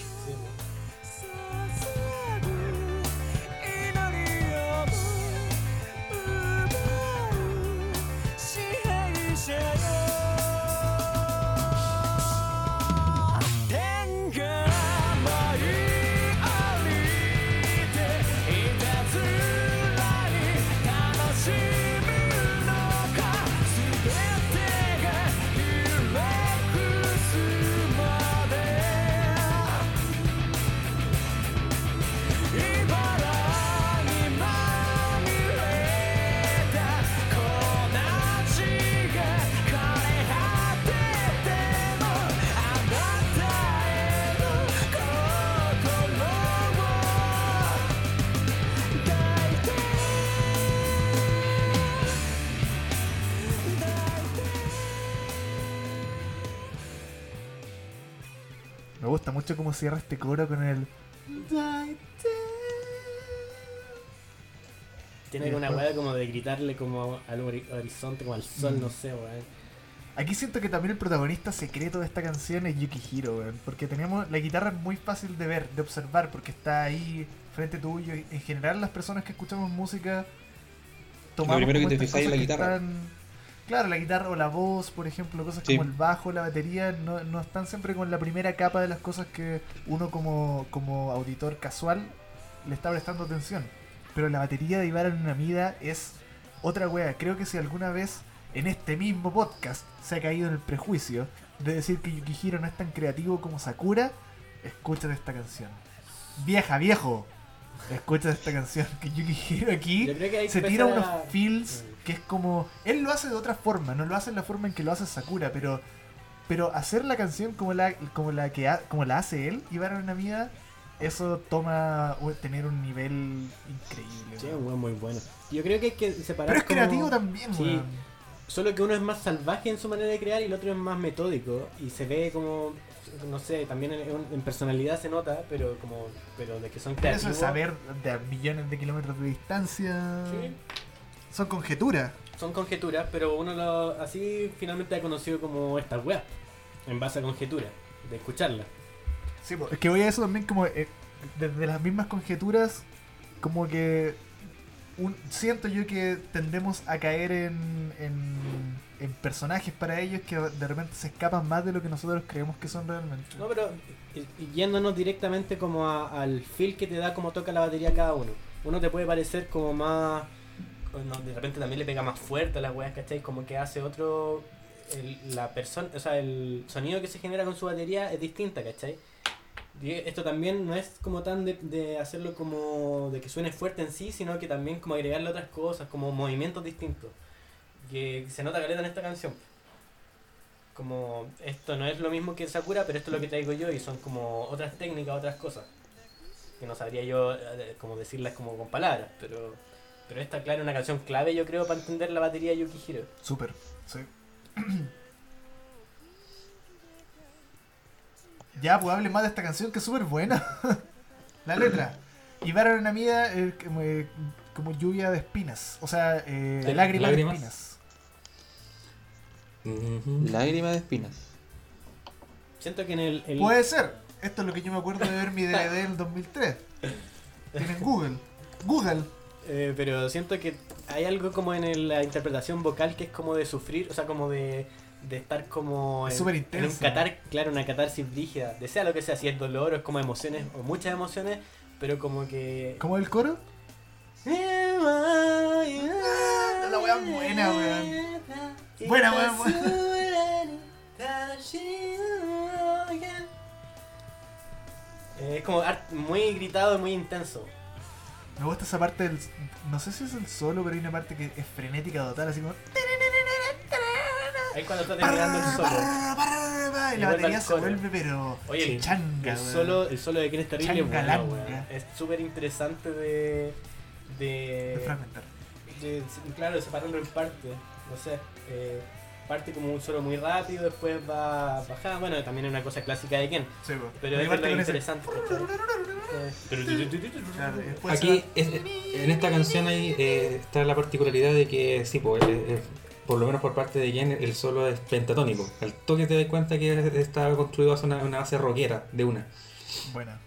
Mucho cómo cierra este coro con el. Tiene una weá como de gritarle como al hori- horizonte, como al sol, Mm. no sé, weón. Aquí siento que también el protagonista secreto de esta canción es Yukihiro, weón. Porque tenemos. La guitarra es muy fácil de ver, de observar, porque está ahí frente tuyo. y En general, las personas que escuchamos música. tomamos primero que como te estas fijáis es la guitarra. están- Claro, la guitarra o la voz, por ejemplo, cosas Sí. como el bajo, la batería, no, no están siempre con la primera capa de las cosas que uno como, como auditor casual le está prestando atención. Pero la batería de Ibarra Namida es otra wea. Creo que si alguna vez en este mismo podcast se ha caído en el prejuicio de decir que Yukihiro no es tan creativo como Sakura, escúchate esta canción. Vieja, viejo, escúchate esta canción. Que Yukihiro aquí se tira unos a- feels Mm. Que es como. Él lo hace de otra forma, no lo hace en la forma en que lo hace Sakura, pero. Pero hacer la canción como la, como la que ha- como la hace él, Ibarra Namida, eso toma tener un nivel increíble. Sí, muy bueno. Yo creo que hay que separar. Pero es como- creativo también, Sí. Solo que uno es más salvaje en su manera de crear y el otro es más metódico. Y se ve como. No sé, también en, en personalidad se nota, pero como. Pero de que son Pero creativos. eso de saber de millones de kilómetros de distancia. Sí. Son conjeturas. Son conjeturas, pero uno lo, así finalmente ha conocido como estas weas. En base a conjeturas. De escucharlas. Sí, es que voy a eso también como eh, desde las mismas conjeturas, como que un- siento yo que tendemos a caer en, en, en personajes para ellos que de repente se escapan más de lo que nosotros creemos que son realmente. No, pero yéndonos directamente como a- al feel que te da como toca la batería cada uno. Uno te puede parecer como más... no, de repente también le pega más fuerte a las weas, ¿cachai? Como que hace otro... la persona, o sea, el sonido que se genera con su batería es distinta, ¿cachai? Y esto también no es como tan de, de hacerlo como de que suene fuerte en sí, sino que también como agregarle otras cosas, como movimientos distintos. Que se nota caleta en esta canción. Como esto no es lo mismo que Sakura, pero esto es lo que traigo yo y son como otras técnicas, otras cosas. Que no sabría yo eh, como decirlas como con palabras, pero pero esta claro es una canción clave yo creo para entender la batería de Yukihiro. Súper, sí. ya, pues hable más de esta canción que es súper buena. la letra. Y Ibarra Namida eh, como, eh, como lluvia de espinas. O sea, eh, Sí, lágrimas, lágrimas. de espinas. Ujú. Lágrima de espinas. Siento que en el, el- Puede ser. Esto es lo que yo me acuerdo de ver mi DVD del 2003. Tienen Google. Google. Eh, pero siento que hay algo como en el- la interpretación vocal que es como de sufrir, o sea, como de, de estar como Es en, en un catar, claro, una catarsis brígida, de sea lo que sea, si es dolor o es como emociones o muchas emociones, pero como que ¿Cómo el coro? La wea buena, weón. Buena, weón, Eh, Es como muy gritado y muy intenso. Me gusta esa parte del. No sé si es el solo, pero hay una parte que es frenética total, así como. Ahí cuando está terminando el solo. Y Y la batería se vuelve, pero. Oye, el, changa, el solo, el solo de es terrible, es bueno. Es súper interesante de. De de, fragmentar. de- claro, separarlo en partes. No sé. eh, parte como un solo muy rápido, después va bajando. Bueno, también es una cosa clásica de Ken. Sí, po. Pero es parte lo ese- interesante. Aquí, es- en esta canción ahí eh, está la particularidad de que, sí, pues, eh, por lo menos por parte de Jen, el solo es pentatónico. Al toque te das cuenta que está construido a una, una base rockera de una. Buena.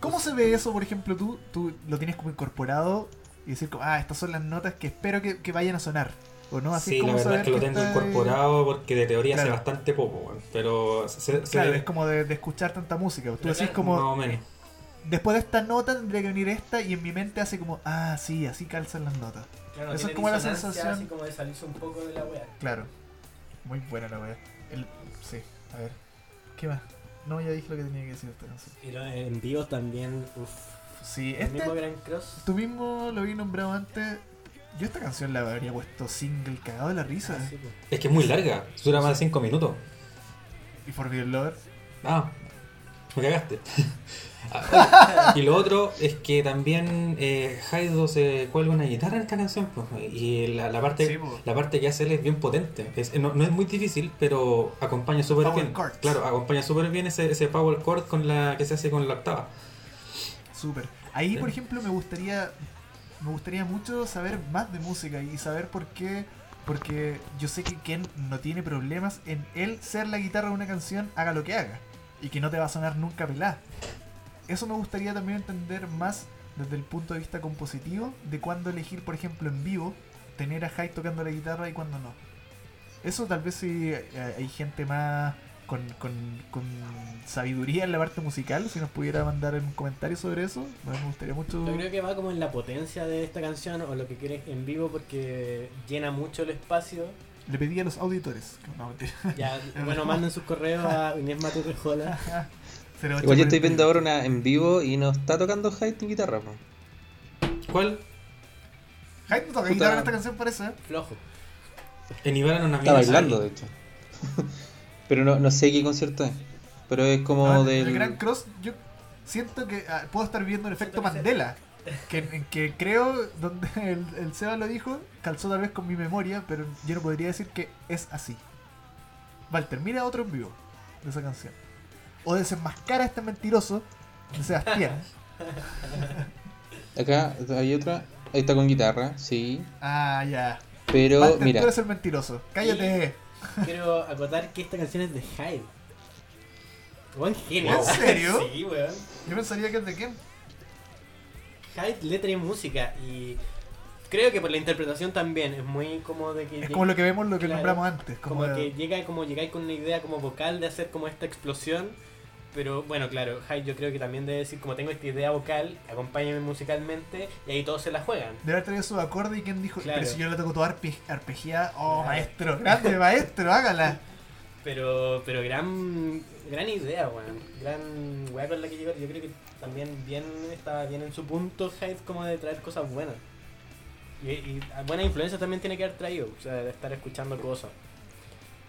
¿Cómo se ve eso, por ejemplo, tú? Tú lo tienes como incorporado y decir, como, ah, estas son las notas que espero que, que vayan a sonar. ¿O no? Así sí, la verdad es que lo tengo está- incorporado porque de teoría Claro. hace bastante poco, weón. Pero se, se- Claro, es como de, de escuchar tanta música. Tú decís como, menos. después de esta nota tendría que venir esta y en mi mente hace como, ah, sí, así calzan las notas. Claro, Eso es como la sensación- Así como de salirse un poco de la wea. Claro. Muy buena la wea. El... Sí, a ver. ¿Qué más? No, ya dije lo que tenía que decir de esta canción. En vivo también, uff. Sí, El mismo este, Cross. tú mismo lo habías nombrado antes. Yo esta canción la habría puesto single cagado de la risa. Ah, sí, pues. Es que es muy larga, dura más de 5 minutos. Y Forbidden Lover. Ah, me cagaste. Ah, Y lo otro es que también eh, Haido se cuelga una guitarra en esta canción. pues, y la, la parte, Sí, la parte que hace él es bien potente. Es- no, no es muy difícil, pero acompaña súper bien. chords. Claro, acompaña súper bien ese, ese power chord con la que se hace con la octava. Súper. Ahí, por ejemplo, me gustaría me gustaría mucho saber más de música y saber por qué. Porque yo sé que Ken no tiene problemas en él ser la guitarra de una canción, haga lo que haga. Y que no te va a sonar nunca pelada. Eso me gustaría también entender más desde el punto de vista compositivo de cuándo elegir, por ejemplo, en vivo, tener a Hyde tocando la guitarra y cuándo no. Eso tal vez si eh, hay gente más con, con, con sabiduría en la parte musical, si nos pudiera mandar un comentario sobre eso, me gustaría mucho. Yo creo que va como en la potencia de esta canción o lo que quieres en vivo porque llena mucho el espacio. Le pedí a los auditores. que- No. Ya, bueno, manden sus correos a Inés. 0840. Igual yo estoy viendo ahora una en vivo y no está tocando Hyde en guitarra. ¿Cuál? Hyde no toca guitarra en esta canción, parece. ¿eh? Flojo. En Ivara no Está bailando, de hecho. Pero no, no sé qué concierto es. Pero es como No, en del. El Gran Cross, yo siento que ah, puedo estar viendo el efecto Mandela. Que, en que creo, donde el, el Seba lo dijo, calzó tal vez con mi memoria, pero yo no podría decir que es así. Walter, mira otro en vivo de esa canción. O desenmascara a este mentiroso de Sebastián. Acá hay otra. Ahí está con guitarra, sí. ah, ya. Pero Walter, mira, tú eres el mentiroso. Cállate. Quiero acotar que esta canción es de Hyde. Buen genio. ¿En serio? Sí, weón. Yo pensaría que es de quién. Hyde, letra y música. Y creo que por la interpretación también es muy como de que. Es como lo que vemos, lo que Claro. nombramos antes. Como, como que llega como llegáis con una idea como vocal de hacer como esta explosión. Pero bueno, claro, Hyde yo creo que también debe decir como tengo esta idea vocal, acompáñame musicalmente y ahí todos se la juegan. Debe haber traído su acorde y quien dijo, Claro. pero si yo le toco todo arpe arpegiada, oh Claro. maestro, grande maestro, hágala. Pero, pero gran, gran idea, weón. Gran weá con la que llegó. Yo creo que también bien estaba bien en su punto Hyde como de traer cosas buenas. Y, y buena influencia también tiene que haber traído, o sea, de estar escuchando cosas.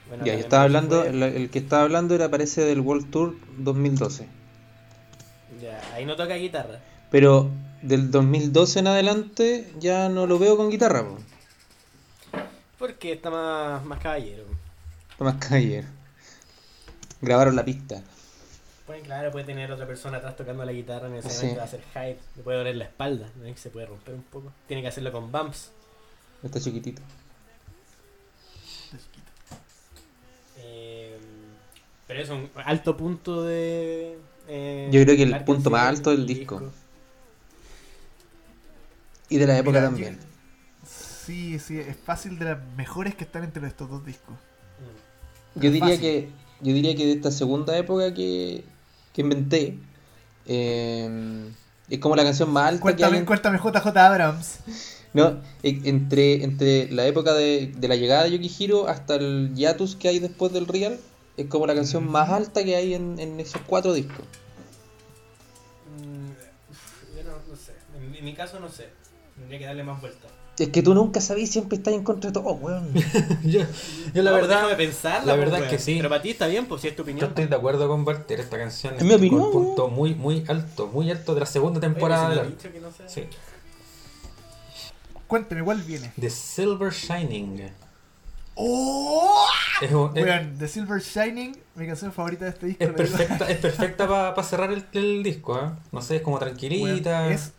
Bueno, ya, yo estaba hablando. fue- El, el que estaba hablando era parece del World Tour 2012. Ya, ahí no toca guitarra. Pero del 2012 en adelante ya no lo veo con guitarra, po. Porque está más, más caballero. Tomás Cayer. Grabaron la pista. Pues claro, puede tener otra persona atrás tocando la guitarra en ese Sí. momento, va a hacer Hyde, le puede doler la espalda, ¿no? se puede romper un poco. Tiene que hacerlo con bumps. Está chiquitito. Pero es un alto punto de. eh, Yo creo que el punto más alto del el disco. Y de la época Mira, también. yo- Sí, sí, es fácil de las mejores que están entre estos dos discos. Mm. Yo diría fácil. que yo diría que de esta segunda época que, que inventé eh, es como la canción más alta que hay Cuéntame, en- cuéntame JJ Abrams. no, e- entre, entre la época de, de la llegada de Yukihiro hasta el hiatus que hay después del Real es como la canción más alta que hay en, en esos cuatro discos Mm, yo no, no sé. En, en mi caso, no sé. Tendría que darle más vueltas. es que tú nunca sabías siempre estás en contra de todo weón yo, yo la No, verdad, déjame pensarla, la pues, verdad es que sí. Pero para ti está bien, pues si es tu yo opinión. estoy de acuerdo con Walter. Esta canción Es mi opinión, un punto muy, muy alto, muy alto de la segunda Oye, temporada si dicho que no sé. Sí. Cuéntame, ¿cuál viene? The Silver Shining. ¡Oh! Es, The Silver Shining, mi canción favorita de este disco. es perfecta, es perfecta para cerrar el, el disco. ¿eh? No sé, es como tranquilita. Es,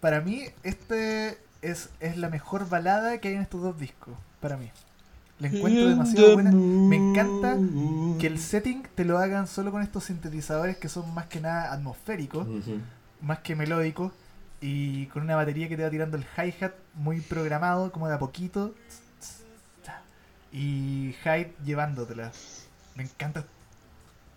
para mí, este es, es la mejor balada que hay en estos dos discos. Para mí. La encuentro demasiado buena. Me encanta que el setting te lo hagan solo con estos sintetizadores que son más que nada atmosféricos, más que melódicos, y con una batería que te va tirando el hi-hat muy programado, como de a poquito. Y Hyde llevándotela. Me encanta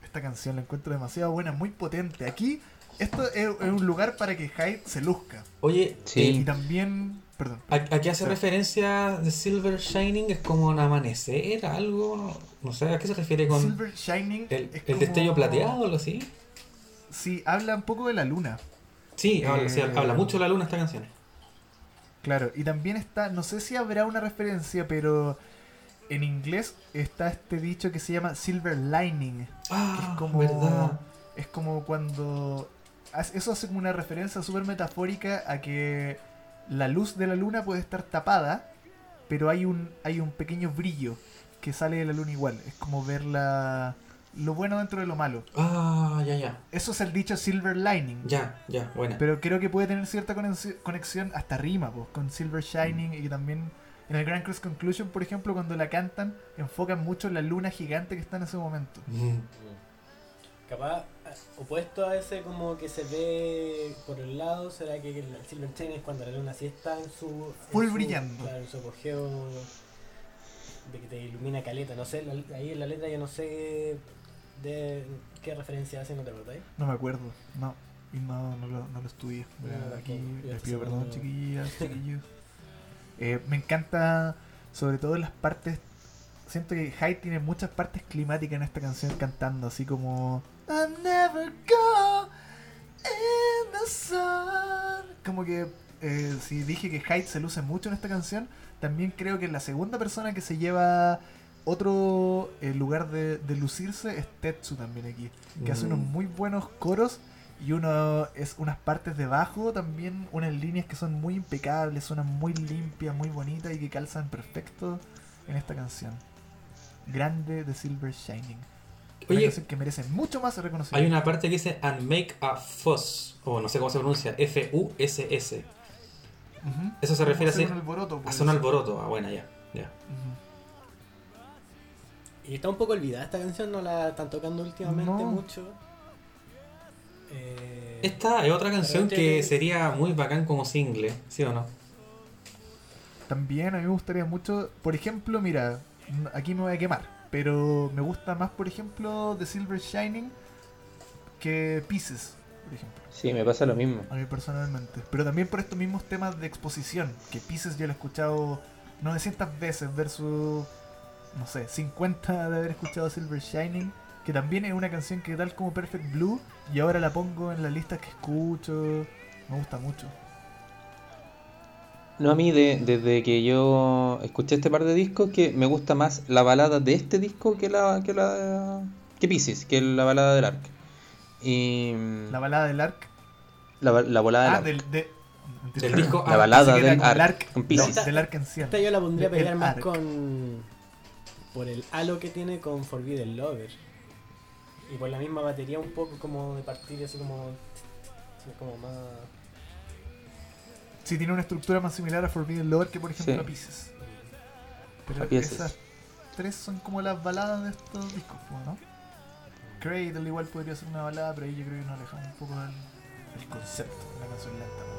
esta canción, la encuentro demasiado buena, muy potente. Aquí, esto es, es un lugar para que Hyde se luzca. Oye, Sí. Y también, perdón. ¿a, a qué hace referencia The Silver Shining? ¿Es como un amanecer, algo? No, no sé, ¿a qué se refiere con Silver Shining el, es el como- destello plateado o algo así? Sí, habla un poco de la luna. Sí, habla, sí, Eh, habla mucho de la luna esta canción. Claro, y también está, no sé si habrá una referencia, pero en inglés está este dicho que se llama Silver Lining. que Ah, es como verdad. es como cuando eso hace como una referencia súper metafórica a que la luz de la luna puede estar tapada, pero hay un, hay un pequeño brillo que sale de la luna igual. Es como ver la, lo bueno dentro de lo malo. Ah, ya, ya. Eso es el dicho Silver Lining. Ya, ya, buena. Pero creo que puede tener cierta conex- conexión hasta rima, pues, con Silver Shining y también en el Grand Cross Conclusion, por ejemplo, cuando la cantan, enfocan mucho en la luna gigante que está en ese momento. Mm. Capaz, a- opuesto a ese como que se ve por el lado, será que el Silver Chain es cuando la luna sí está en su... en Full su- brillando. Claro, en su apogeo de que te ilumina caleta. No sé, la- ahí en la letra yo no sé de qué referencia hace, ¿no te acordáis? No me acuerdo, no. Y no, no, lo, no lo estudié. Voy a- No, aquí les pido perdón, chiquillas, chiquillos. Eh, me encanta, sobre todo en las partes. Siento que Hyde tiene muchas partes climáticas en esta canción cantando, así como. I never go in the sun. Como que eh, si dije que Hyde se luce mucho en esta canción, también creo que la segunda persona que se lleva otro eh, lugar de, de lucirse es Tetsu también aquí que hace unos Mm. muy buenos coros y uno es unas partes de bajo también, unas líneas que son muy impecables, suenan muy limpias, muy bonitas y que calzan perfecto en esta canción. Grande de Silver Shining. Una Oye, canción que merece mucho más reconocimiento. hay una parte que dice and make a fuss, o no sé cómo se pronuncia, F-U-S-S. Eso se refiere a Hacer un alboroto, A pues. un alboroto. Ah, buena, ya. ya. Y está un poco olvidada esta canción, no la están tocando últimamente No. mucho. Eh, Esta es otra canción que sería muy bacán como single, ¿sí o no? También a mí me gustaría mucho, por ejemplo, mira, aquí me voy a quemar, pero me gusta más, por ejemplo, The Silver Shining que Pieces, por ejemplo. Sí, me pasa lo mismo. A mí personalmente. Pero también por estos mismos temas de exposición. Que Pieces yo lo he escuchado 900 veces versus, no sé, 50 de haber escuchado Silver Shining. Que también es una canción que tal como Perfect Blue. Y ahora la pongo en las listas que escucho. Me gusta mucho. No, a mí de- desde que yo escuché este par de discos que me gusta más la balada de este disco que la que la que Pisces, que la balada del Ark. Y La balada del Ark. la, la volada Ah, del Ark. del, de, Del disco La Ah, balada que era del Ark, Pisces. No, del Ark en. Esta yo la pondría a El pelear más con. por el halo que tiene con Forbidden Lover. Y por la misma batería, un poco como de partir, así como. como más. Sí, tiene una estructura más similar a Forbidden Lover que por ejemplo Sí. a Pieces. Pero A Pieces. esas tres son como las baladas de estos discos, ¿no? Cradle igual podría ser una balada, pero ahí yo creo que nos alejamos un poco del, del concepto de una canción lenta. ¿no?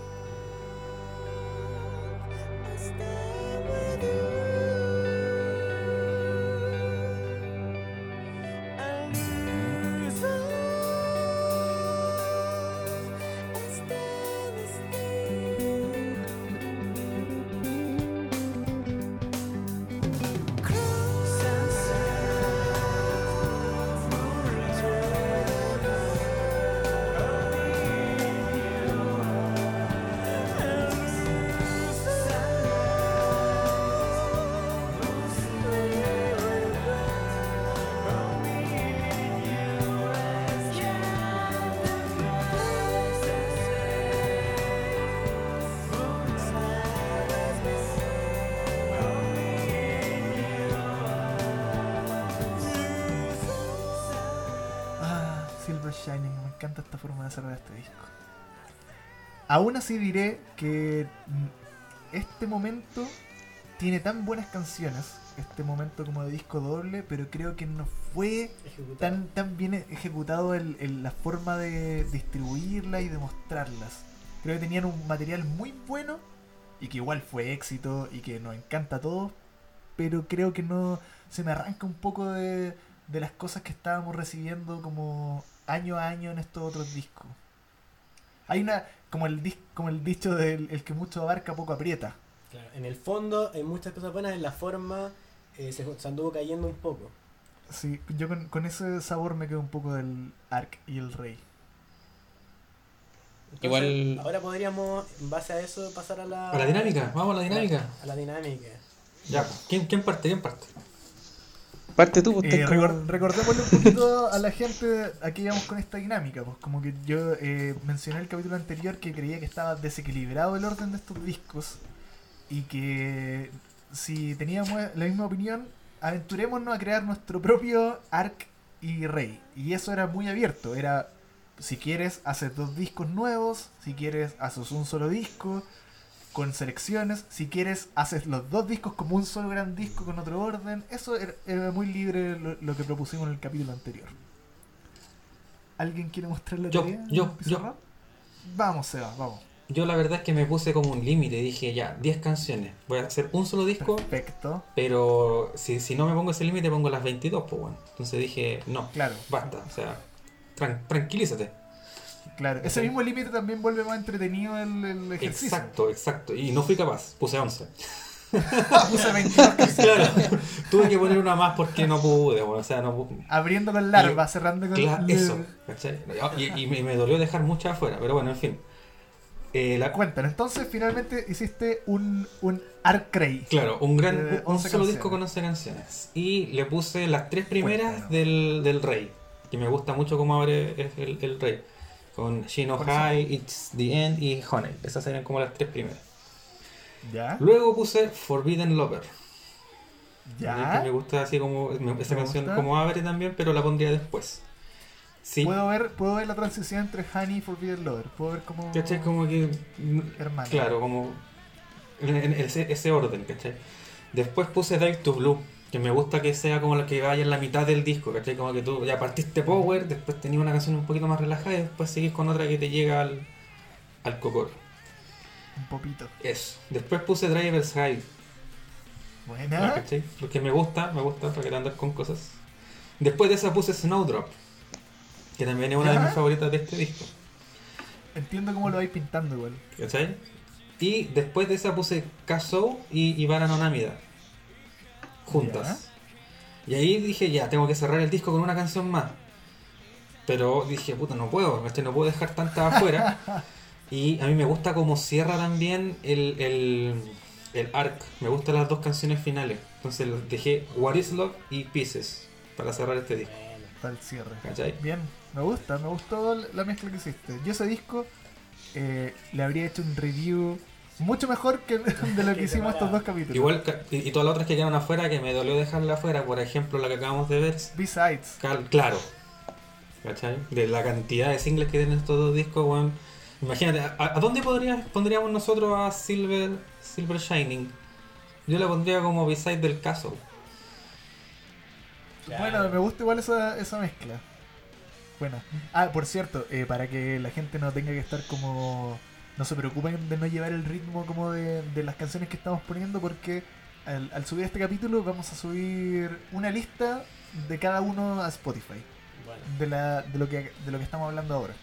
Shining, me encanta esta forma de cerrar este disco. Aún así diré que mm, este momento tiene tan buenas canciones, este momento como de disco doble, pero creo que no fue ejecutado. tan, tan bien ejecutado el, el- la forma de distribuirla y de mostrarlas. Creo que tenían un material muy bueno y que igual fue éxito y que nos encanta a todos, pero creo que no se me arranca un poco de, de las cosas que estábamos recibiendo como año a año en estos otros discos. Hay una, como el, dis- como el dicho del el que mucho abarca poco aprieta. Claro, en el fondo hay muchas cosas buenas, en la forma eh, se, se anduvo cayendo un poco. Sí, yo con, con ese sabor me quedo un poco del Ark y el Rey. Entonces, Igual- Ahora podríamos, en base a eso, pasar a la. A la dinámica, vamos a la dinámica. A la dinámica. Ya, ¿quién, quién parte? ¿Quién parte? Parte tú, pues Eh, como- recordémosle un poquito a la gente a qué íbamos con esta dinámica. Pues como que yo eh, mencioné en el capítulo anterior que creía que estaba desequilibrado el orden de estos discos y que si teníamos la misma opinión, aventurémonos a crear nuestro propio arc y rey. Y eso era muy abierto. Era si quieres haces dos discos nuevos, si quieres haces un solo disco con selecciones, si quieres haces los dos discos como un solo gran disco con otro orden, eso era, muy libre lo, lo que propusimos en el capítulo anterior. ¿Alguien quiere mostrar la Yo, tarea? yo, Pizarra? Vamos, Seba, vamos. Yo la verdad es que me puse como un límite, dije ya, 10 canciones, voy a hacer un solo disco, Perfecto. pero si, si no me pongo ese límite pongo las 22, pues bueno. Entonces dije, no, Claro. basta, o sea, tran- tranquilízate. Claro. Ese mismo límite también vuelve más entretenido el, el ejercicio. Exacto, exacto. Y no fui capaz, puse 11. Puse 22 canciones. Claro, tuve que poner una más porque no pude, bueno, o sea, no pude. Abriendo con larva, cerrando con Claro, eso, ¿cachai? Y, y me, me dolió dejar muchas afuera, pero bueno, en fin. Eh, la, Cuéntanos, entonces finalmente hiciste un, un arc Rey. Claro, un gran De un 11 solo canciones. disco con 11 canciones. Y le puse las tres primeras del, del Rey. Que me gusta mucho cómo abre el, el Rey. Con Shino High, It's the End y Honey. Esas serían como las tres primeras. ¿Ya? Luego puse Forbidden Lover. Que ¿Ya? me gusta así como. esa canción gusta. como abre también, pero la pondría después. Sí. Puedo ver, puedo ver la transición entre Honey y Forbidden Lover. Puedo ver cómo. ¿Cachai? Como que. Hermano. Claro, como. En, en ese, ese orden, ¿cachai? Después puse Dive to Blue, que me gusta que sea como la que vaya en la mitad del disco, ¿cachai? Como que tú ya partiste Power, después tenías una canción un poquito más relajada y después seguís con otra que te llega al, al cocor. Un popito. Eso. Después puse Driver's High, Buena. ¿cachai? Porque me gusta, me gusta para que andas con cosas. Después de esa puse Snowdrop, que también es una de mis favoritas de este disco. Entiendo cómo lo vais pintando igual. ¿Cachai? Y después de esa puse Kazoo y Ivana no Namida. Juntas. Y ahí dije, ya, tengo que cerrar el disco con una canción más. Pero dije, puta, no puedo, no puedo dejar tantas afuera. y a mí me gusta cómo cierra también el, el, el arc. Me gustan las dos canciones finales. Entonces dejé What is Love y Pieces para cerrar este disco. Bueno, Para el cierre. ¿Cachai? Bien, me gusta, me gustó la mezcla que hiciste. Yo ese disco eh, le habría hecho un review mucho mejor que de lo que hicimos estos dos capítulos. Igual, ca- y, y todas las otras que quedaron afuera, que me dolió dejarla afuera, por ejemplo, la que acabamos de ver, Besides. Cal- claro. ¿Cachai? De la cantidad de singles que tienen estos dos discos, weón. Imagínate, ¿a, a dónde podría- pondríamos nosotros a Silver, Silver Shining? Yo la pondría como beside del caso. Bueno, me gusta igual esa, esa mezcla. Bueno. Ah, por cierto, eh, para que la gente no tenga que estar como... No se preocupen de no llevar el ritmo como de, de las canciones que estamos poniendo porque al, al subir este capítulo vamos a subir una lista de cada uno a Spotify. Bueno, de, la, de, lo que, de lo que estamos hablando ahora.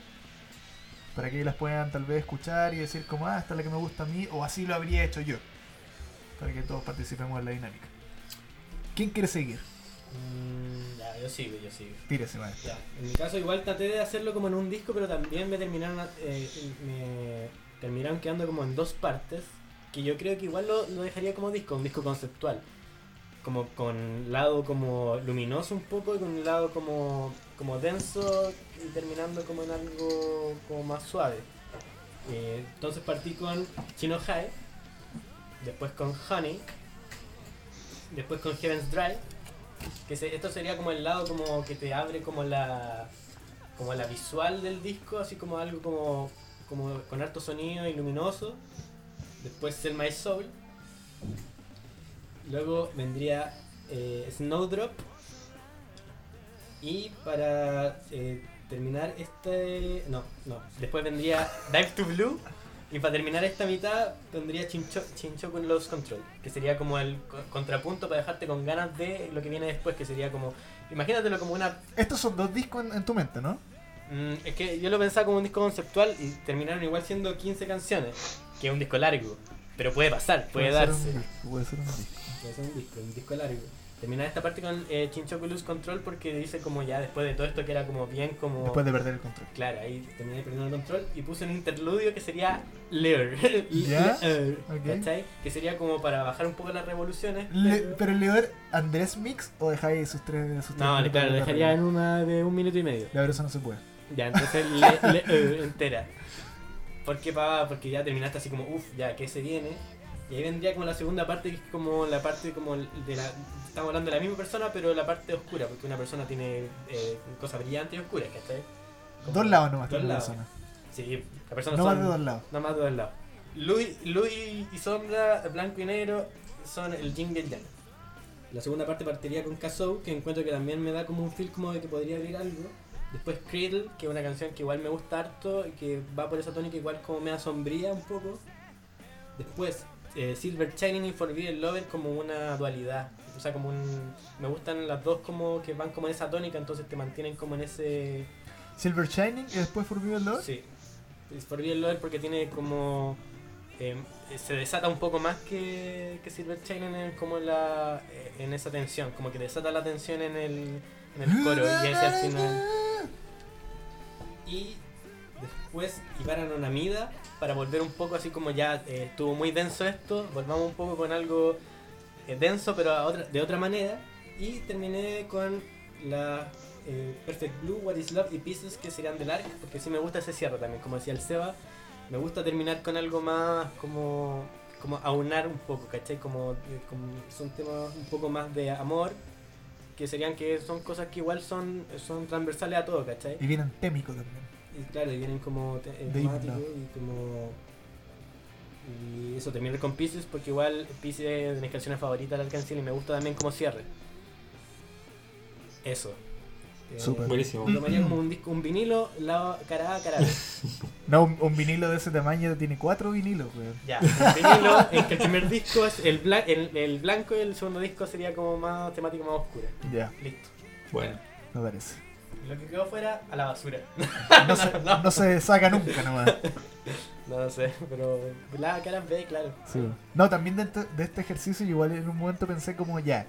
Para que las puedan tal vez escuchar y decir como, ah, esta es la que me gusta a mí, o así lo habría hecho yo. Para que todos participemos en la dinámica. ¿Quién quiere seguir? mm, yo sigo, yo sigo. Tírese. Ya, en mi caso igual traté de hacerlo como en un disco, pero también me terminaron, eh, me terminaron quedando como en dos partes, que yo creo que igual lo, lo dejaría como disco, un disco conceptual. Como con lado como luminoso un poco y con un lado como, como denso y terminando como en algo como más suave. Eh, entonces partí con Chino High, después con Honey, después con Heaven's Drive, esto sería como el lado como que te abre como la como la visual del disco, así como algo como, como con harto sonido y luminoso. Después Sell My Soul. Luego vendría eh, Snowdrop. Y para eh, terminar este... No, no. Después vendría Dive to Blue. Y para terminar esta mitad vendría Chincho, Chincho con Lost Control. Que sería como el co- contrapunto para dejarte con ganas de lo que viene después. Que sería como... Imagínatelo como una Estos son dos discos en, en tu mente, ¿no? Mm, es que yo lo pensaba como un disco conceptual y terminaron igual siendo 15 canciones, que es un disco largo. Pero puede pasar, puede, darse. un disco, puede ser un disco. Puede ser un disco, un disco largo. Terminar esta parte con eh, Chinchoku Lose Control porque dice como ya después de todo esto que era como bien como... Después de perder el control. Claro, ahí terminé perdiendo el control y puse un interludio que sería Lear. ¿Ya? Lear, Ok. ¿Cachai? Que sería como para bajar un poco las revoluciones. Le- pero- pero Leor, Andrés Mix o dejáis sus tres. Sus No, claro, de dejaría en una de un minuto y medio. Ya, pero eso no se puede. Ya, entonces le, le- eh, entera. ¿Por qué pa? Porque ya terminaste así como, uff, ya, ¿qué se viene? Y ahí vendría como la segunda parte, que es como la parte como de la... Estamos hablando de la misma persona, pero la parte oscura, porque una persona tiene eh, cosas brillantes y oscuras, ¿cachai? Como- Dos lados nomás Dos lados. persona. Sí, la persona No son... más de dos lados. No más de dos lados. Luz, y sombra, blanco y negro, son el yin y el yang. La segunda parte partiría con Kazoo, que encuentro que también me da como un feel como de que podría haber algo. Después Cradle, que es una canción que igual me gusta harto y que va por esa tónica igual como me asombría un poco. Después eh, Silver Shining y Forbidden Lover como una dualidad. O sea, como un... Me gustan las dos como que van como en esa tónica, entonces te mantienen como en ese... Silver Shining y después Forbidden Lord. Sí. Es Forbidden Lover porque tiene como. eh, se desata un poco más que, que Silver Shining en, como la, eh, en esa tensión. Como que desata la tensión en el, en el coro y ese al final. Y después Ibaran Onamida para volver un poco así como ya eh, estuvo muy denso esto. Volvamos un poco con algo eh, denso pero a otra, de otra manera. Y terminé con la eh, Perfect Blue, What is Love y Pieces que serían del arc, porque sí me gusta ese cierre también, como decía el Seba, me gusta terminar con algo más como como aunar un poco, ¿cachai? Como, eh, como son temas un poco más de amor, que serían que son cosas que igual son, son transversales a todo, ¿cachai? Y viene antémico también. Y claro, y vienen como te- eh, temáticos y como... Y eso, terminar con Pieces porque igual Pieces es de mis canciones favoritas de la canción y me gusta también como cierre. Eso. Eh, Súper. Buenísimo. tomaría como un disco, un vinilo, lado, cara A, cara B. No, un, un vinilo de ese tamaño tiene cuatro vinilos, weón. Ya, un vinilo en que el primer disco es el, bla- el, el blanco y el segundo disco sería como más temática más oscura. Ya, Listo. Bueno. me parece. Y Lo que quedó fuera, a la basura. No se, no se saca nunca nomás. No sé, pero la cara B, claro. Sí. No, también dentro de este ejercicio igual en un momento pensé como ya.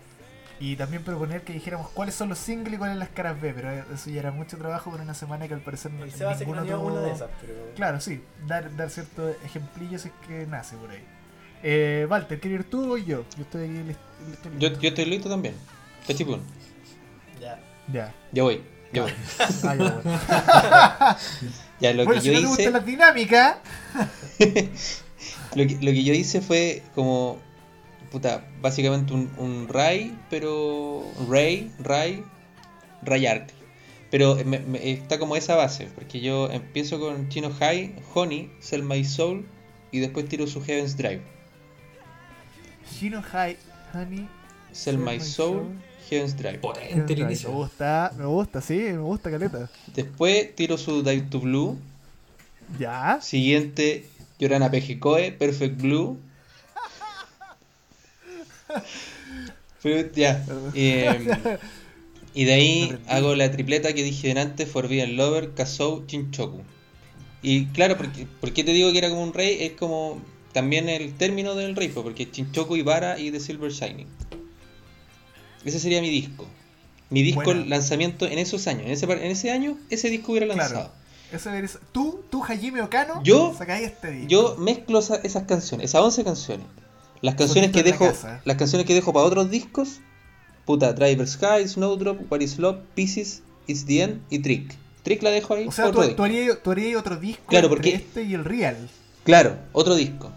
Y también proponer que dijéramos cuáles son los singles y cuáles las caras B, pero eso ya era mucho trabajo por una semana que al parecer no- se ninguno tuvo- una de esas, pero... Claro, sí, dar, dar ciertos ejemplillos es que nace por ahí. Eh, Walter, ¿quieres ir tú o yo? Yo estoy aquí listo. listo, Yo, listo. yo estoy listo también. Cachipún. Ya. Ya. Ya voy. Ah, bueno. Ya lo Bueno, que si yo no te hice. gustan las dinámicas, Lo que, lo que yo hice fue como. Puta, básicamente un, un Ray, pero. Ray, Ray, Rayark. Pero me- me- está como esa base, porque yo empiezo con Chino High, Honey, Sell My Soul, y después tiro su Heaven's Drive. Shino High, Honey. Sell My Soul, Heaven's Drive. Potente el Me gusta, me gusta, sí, me gusta, caleta. Después tiro su Dive to Blue. Ya. Siguiente, Yorana Pejicoe, Perfect Blue. Pero ya. eh, y de ahí hago la tripleta que dije antes, Forbidden Lover, Kazoo, Chinchoku. Y claro, porque, ¿por qué te digo que era como un rey? Es como también el término del rey, pues, porque Chinchoku, Ibara y The Silver Shining. Ese sería mi disco. Mi disco lanzamiento en esos años. En ese, en ese año, ese disco hubiera Claro. lanzado. Ese eres- tú, tú, Hajime Okano, Yo- este disco. Yo mezclo esa- esas canciones, esas 11 canciones. Las canciones que la dejo, las canciones que dejo para otros discos, puta, Driver's High, Snowdrop, What is Love, Pieces, It's the End y Trick. Trick la dejo ahí. O sea, tú, tú harías, tú harías otro disco Claro, entre porque- este y el Real. Claro, otro disco.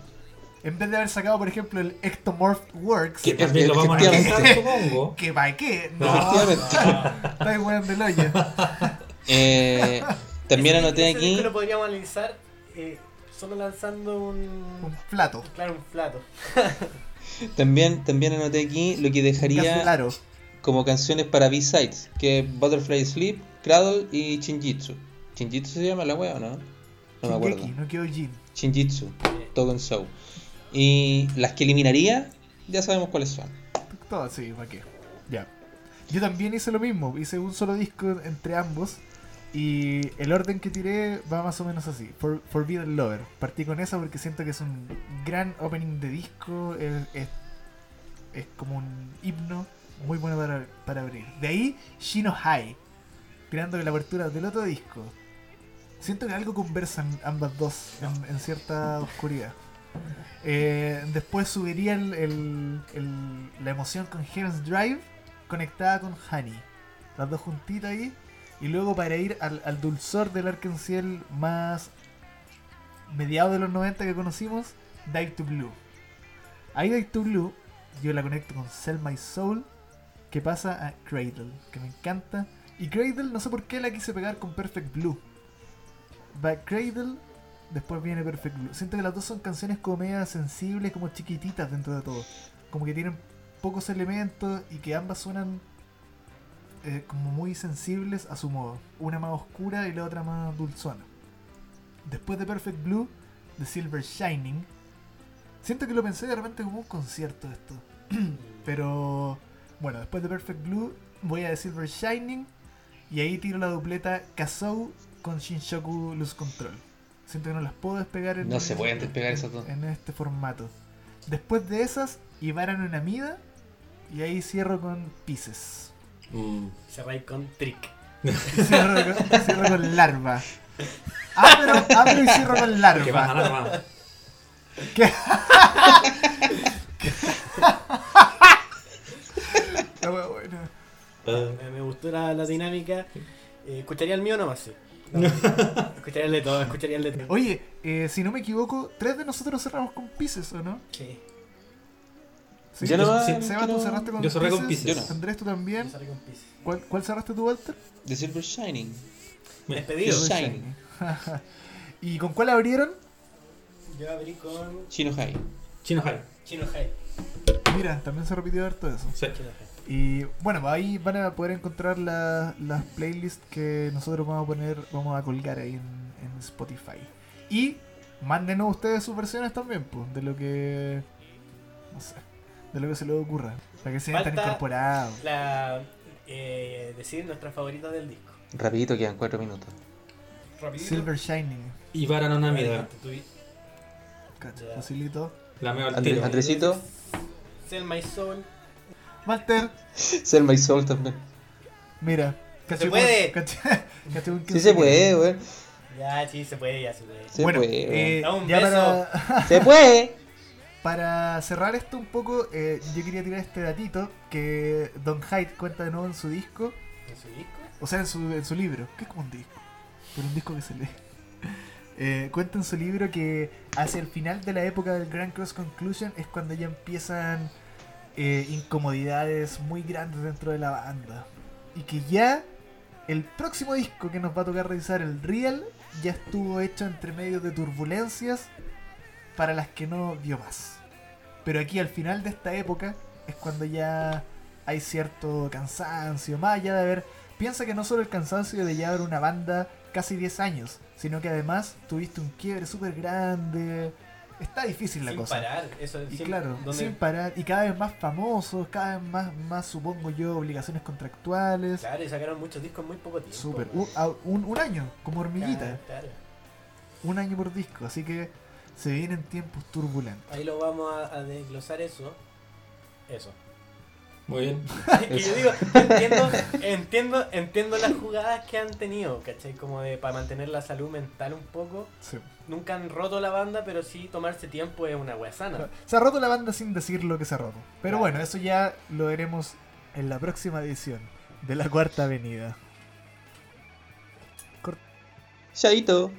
En vez de haber sacado, por ejemplo, el Ectomorph Works. Que- También lo vamos a analizar, supongo. que pa' qué. No, Efectivamente. weón del hoyo. Eh, también anoté ese aquí. disco lo podríamos analizar eh, solo lanzando un... Un plato. Claro, un plato. También, también anoté aquí lo que dejaría claro. como canciones para B-Sides, que es Butterfly Sleep, Cradle y Shinjitsu. ¿Shinjitsu se llama la wea o no? No me acuerdo. No. Shinjitsu, Token Show. Y las que eliminaría, ya sabemos cuáles son. Todo, sí, ¿para qué? Ya. Yo también hice lo mismo. Hice un solo disco entre ambos. Y el orden que tiré va más o menos así. For- Forbidden Lover. Partí con esa porque siento que es un gran opening de disco. Es, es- como un himno. Muy bueno para, para abrir. De ahí, Shino High, tirando la apertura del otro disco. Siento que algo conversan ambas dos en cierta oscuridad. Eh, después subiría la emoción con Heaven's Drive conectada con Honey. Las dos juntitas ahí. Y luego para ir al, dulzor del Arkansas más mediados de los 90 que conocimos, Dive to Blue. Ahí Dive to Blue yo la conecto con Sell My Soul, que pasa a Cradle, que me encanta. Y Cradle no sé por qué la quise pegar con Perfect Blue. Va Cradle, después viene Perfect Blue. Siento que las dos son canciones como media sensibles, como chiquititas dentro de todo. Como que tienen pocos elementos y que ambas suenan eh, como muy sensibles a su modo. Una más oscura y la otra más dulzona. Después de Perfect Blue, de Silver Shining. Siento que lo pensé de repente como un concierto esto. Pero bueno, después de Perfect Blue voy a de Silver Shining y ahí tiro la dupleta Kazoo con Shinshoku Lose Control. Siento que no las puedo despegar en, No se pueden despegar esas dos. en este formato. Después de esas, Ibaran en Amida y ahí cierro con Pieces. Mm. Cerráis con Trick. Cierro con, cierro con Larva. Abro, abro y cierro con Larva. más. La wea buena. Eh, Me, me gustó la, la dinámica. Eh, escucharía el mío nomás, sí. No, escucharía el de todo, escucharía el de todo. Oye, eh, si no me equivoco, tres de nosotros cerramos con Pieces, ¿o no? Sí, Sí, Yo no- sí, Seba, tú no- cerraste con yo cerré con. Pieces. Yo no. Andrés, tú también. yo salí con Pisces. ¿Cuál, cuál cerraste tú, Walter? The Silver Shining. Despedido. Sí. Silver Shining. Shining. ¿Y con cuál abrieron? Yo abrí con Chino High. Chino High. Chino High. Mira, también se repitió harto eso. Sí. Chino High. Y bueno, ahí van a poder encontrar la- las playlists que nosotros vamos a poner, vamos a colgar ahí en, en Spotify. Y mándenos ustedes sus versiones también, pues, de lo que. No sé, de lo que se les ocurra. Para que se sientan incorporados. La, eh, decir nuestra favorita del disco. Rapidito, quedan cuatro minutos. Rapidito. Silver Shining. Y Vara no Ya. facilito. La meo al Andre- tiro. Andresito, Sell My Soul. Walter, Sell My Soul también. mira. Se puede. Sí se puede, weón. Ya, sí, se puede, ya se puede. Se bueno, puede. eh, un ya beso. para, Se puede. para cerrar esto un poco, eh, yo quería tirar este datito que Don Hyde cuenta de nuevo en su disco, ¿En su disco? o sea, en su, en su libro, que es como un disco, pero un disco que se lee. Eh, cuenta en su libro que hacia el final de la época del Grand Cross Conclusion es cuando ya empiezan eh, incomodidades muy grandes dentro de la banda. Y que ya el próximo disco que nos va a tocar revisar, el Real, ya estuvo hecho entre medio de turbulencias para las que no dio más. Pero aquí al final de esta época es cuando ya hay cierto cansancio, más allá de haber... Piensa que no solo el cansancio de llevar una banda casi 10 años, sino que además tuviste un quiebre súper grande. Está difícil la Sin cosa. parar. Eso es Y sin- claro, donde- sin parar. Y cada vez más famosos, cada vez más, más supongo yo, obligaciones contractuales. Claro, y sacaron muchos discos en muy poco tiempo. Súper. Un, un- un año, como hormiguita. Claro, claro. Un año por disco. Así que se vienen tiempos turbulentos. Ahí lo vamos a, a desglosar eso. Eso. Muy bien. y yo digo, entiendo, entiendo, entiendo las jugadas que han tenido, ¿cachai? Como de para mantener la salud mental un poco. Sí. Nunca han roto la banda, pero sí tomarse tiempo es una wea sana. Se ha roto la banda sin decir lo que se ha roto. Pero Claro. bueno, eso ya lo veremos en la próxima edición de la Cuarta Avenida. Chaito.